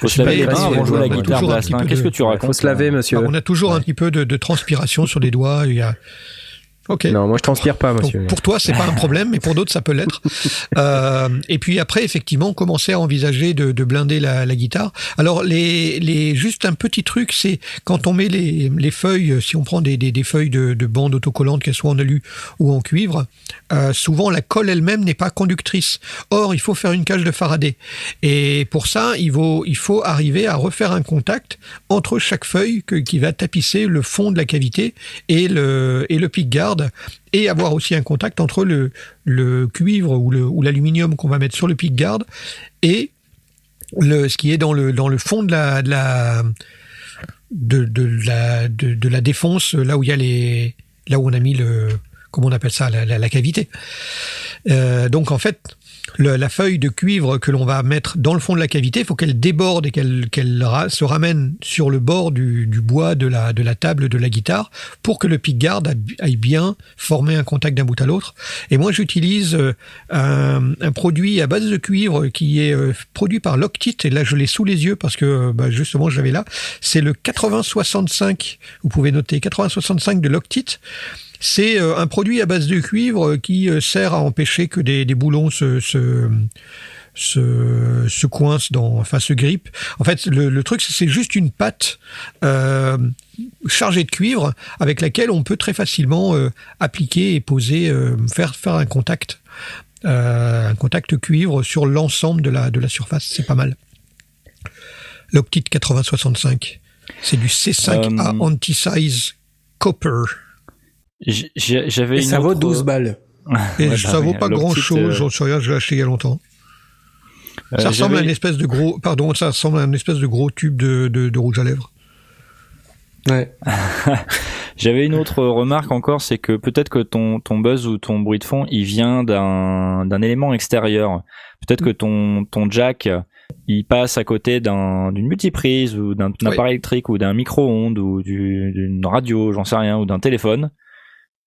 S2: Faut se laver les mains avant jouer la guitare Qu'est-ce que tu
S1: Faut
S2: racontes
S1: se laver, monsieur.
S3: on a toujours un petit peu de, de transpiration sur les doigts. Il y a.
S1: Non, moi je transpire pas,
S3: Donc,
S1: monsieur.
S3: pour toi, c'est pas un problème, mais pour d'autres, ça peut l'être. Euh, et puis après, effectivement, commencer à envisager de, de blinder la, la guitare. Alors, les, les, juste un petit truc, c'est quand on met les, les feuilles, si on prend des, des, des feuilles de, de bande autocollante, qu'elles soient en alu ou en cuivre, euh, souvent la colle elle-même n'est pas conductrice. Or, il faut faire une cage de Faraday. Et pour ça, il faut, il faut arriver à refaire un contact entre chaque feuille que- qui va tapisser le fond de la cavité et le, et le et avoir aussi un contact entre le, cuivre ou l'aluminium qu'on va mettre sur le pick-guard et le, ce qui est dans le, fond de la, de la, de, la, défonce, là où il y a les, là où on a mis le, comment on appelle ça, la cavité. Euh, donc en fait, la feuille de cuivre que l'on va mettre dans le fond de la cavité, il faut qu'elle déborde et qu'elle se ramène sur le bord du, bois de la, table de la guitare pour que le pick-guard a- aille bien former un contact d'un bout à l'autre. Et moi, j'utilise euh, un, un produit à base de cuivre qui est euh, produit par Loctite. Et là, je l'ai sous les yeux parce que euh, bah, justement, je l'avais là. C'est le 8065. Vous pouvez noter 8065 de Loctite. C'est euh, un produit à base de cuivre euh, qui euh, sert à empêcher que des, des boulons se, se, se, dans, enfin se grippent. En fait, le, le truc, c'est- juste une pâte euh, chargée de cuivre avec laquelle on peut très facilement euh, appliquer et poser, euh, faire faire un contact, un contact cuivre sur l'ensemble de la de la surface. C'est pas mal. L'Optite 8065, c'est du C5A
S2: Euh,
S3: anti-size copper.
S2: J'avais
S4: ça vaut
S2: autre-
S4: 12 balles.
S3: Et
S2: Ouais,
S3: ça vaut pas grand chose,
S2: euh,
S3: j'en sais rien, je l'ai acheté il y a longtemps.
S2: euh,
S3: ça ressemble à une espèce de gros, pardon, ça ressemble à une espèce de gros tube de, de, de rouge à lèvres.
S4: Ouais.
S2: J'avais une autre remarque encore, c'est que peut-être que ton, ton buzz ou ton bruit de fond, il vient d'un, d'un élément extérieur. Peut-être que ton, ton jack, il passe à côté d'un, d'une multiprise ou d'un
S3: Oui.
S2: appareil électrique ou d'un micro-ondes ou du- d'une radio, j'en sais rien, ou d'un téléphone.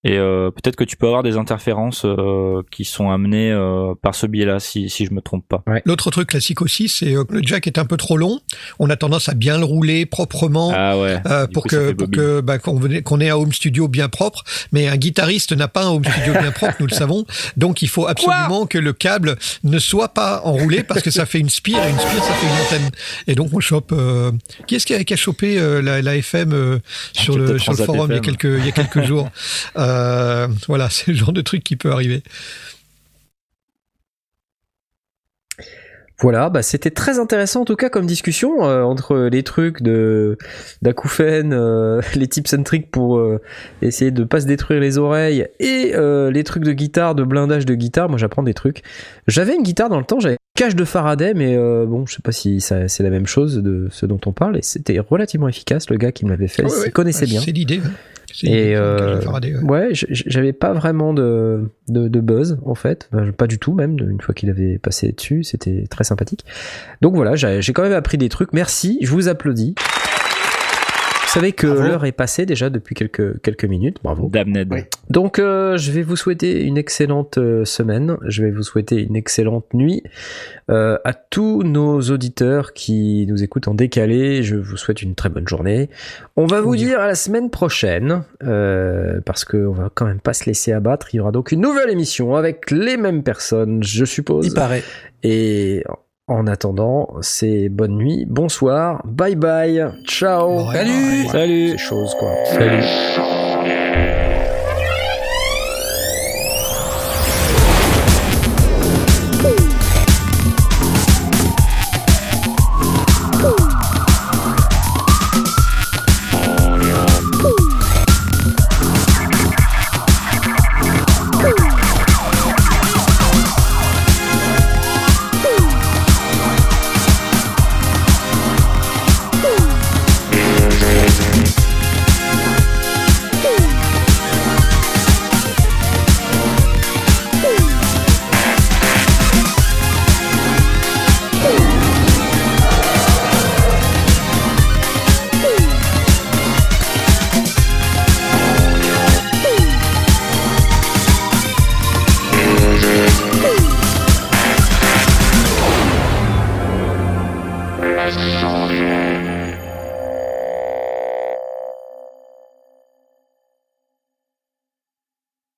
S2: Et euh, peut-être que tu peux avoir des interférences euh, qui sont amenées euh, par ce biais-là, si, si je me trompe pas.
S3: L'autre truc classique aussi, c'est euh, que le jack est un peu trop long. On a tendance à bien le rouler proprement.
S2: Ah ouais.
S3: euh, pour
S2: coup,
S3: que pour que bah, qu'on qu'on ait un home studio bien propre, mais un guitariste n'a pas un home studio bien propre, nous le savons. Donc il faut absolument que le câble ne soit pas enroulé parce que ça fait une spire et une spire ça fait une antenne. Et donc on chope. euh, Qui est-ce qui a, qui a chopé euh, la, la FM euh, sur le sur le forum il y a quelques il y a quelques jours? Euh, voilà, c'est le genre de truc qui peut arriver.
S1: Voilà, bah c'était très intéressant en tout cas comme discussion euh, entre les trucs de d'acouphènes, euh, les tips and tricks pour euh, essayer de pas se détruire les oreilles et les trucs de guitare, de blindage de guitare. Moi j'apprends des trucs. J'avais une guitare dans le temps, j'avais cage de Faraday, mais bon, je sais pas si c'est la même chose de ce dont on parle et c'était relativement efficace. Le gars qui me l'avait fait,
S3: Ouais,
S1: il
S3: ouais,
S1: connaissait
S3: ouais,
S1: bien.
S3: C'est l'idée.
S1: Et, euh,
S3: Faraday, ouais.
S1: J'avais pas vraiment de, de, de buzz en fait, Enfin, pas du tout même. Une fois qu'il avait passé dessus, c'était très sympathique. Donc voilà, j'ai quand même appris des trucs. Merci, je vous applaudis. Vous savez que l'heure est passée déjà depuis quelques quelques minutes. Bravo.
S2: Damned.
S4: Oui.
S1: Donc euh, je vais vous souhaiter une excellente euh, semaine. Je vais vous souhaiter une excellente nuit Euh, à tous nos auditeurs qui nous écoutent en décalé. Je vous souhaite une très bonne journée. On va vous
S3: Oui.
S1: dire à la semaine prochaine euh, parce qu'on va quand même pas se laisser abattre. Il y aura donc une nouvelle émission avec les mêmes personnes, je suppose.
S4: Il paraît.
S1: Et en attendant, c'est bonne nuit, bonsoir, bye bye, ciao.
S4: Salut.
S2: Salut.
S1: Ces choses quoi.
S5: Salut.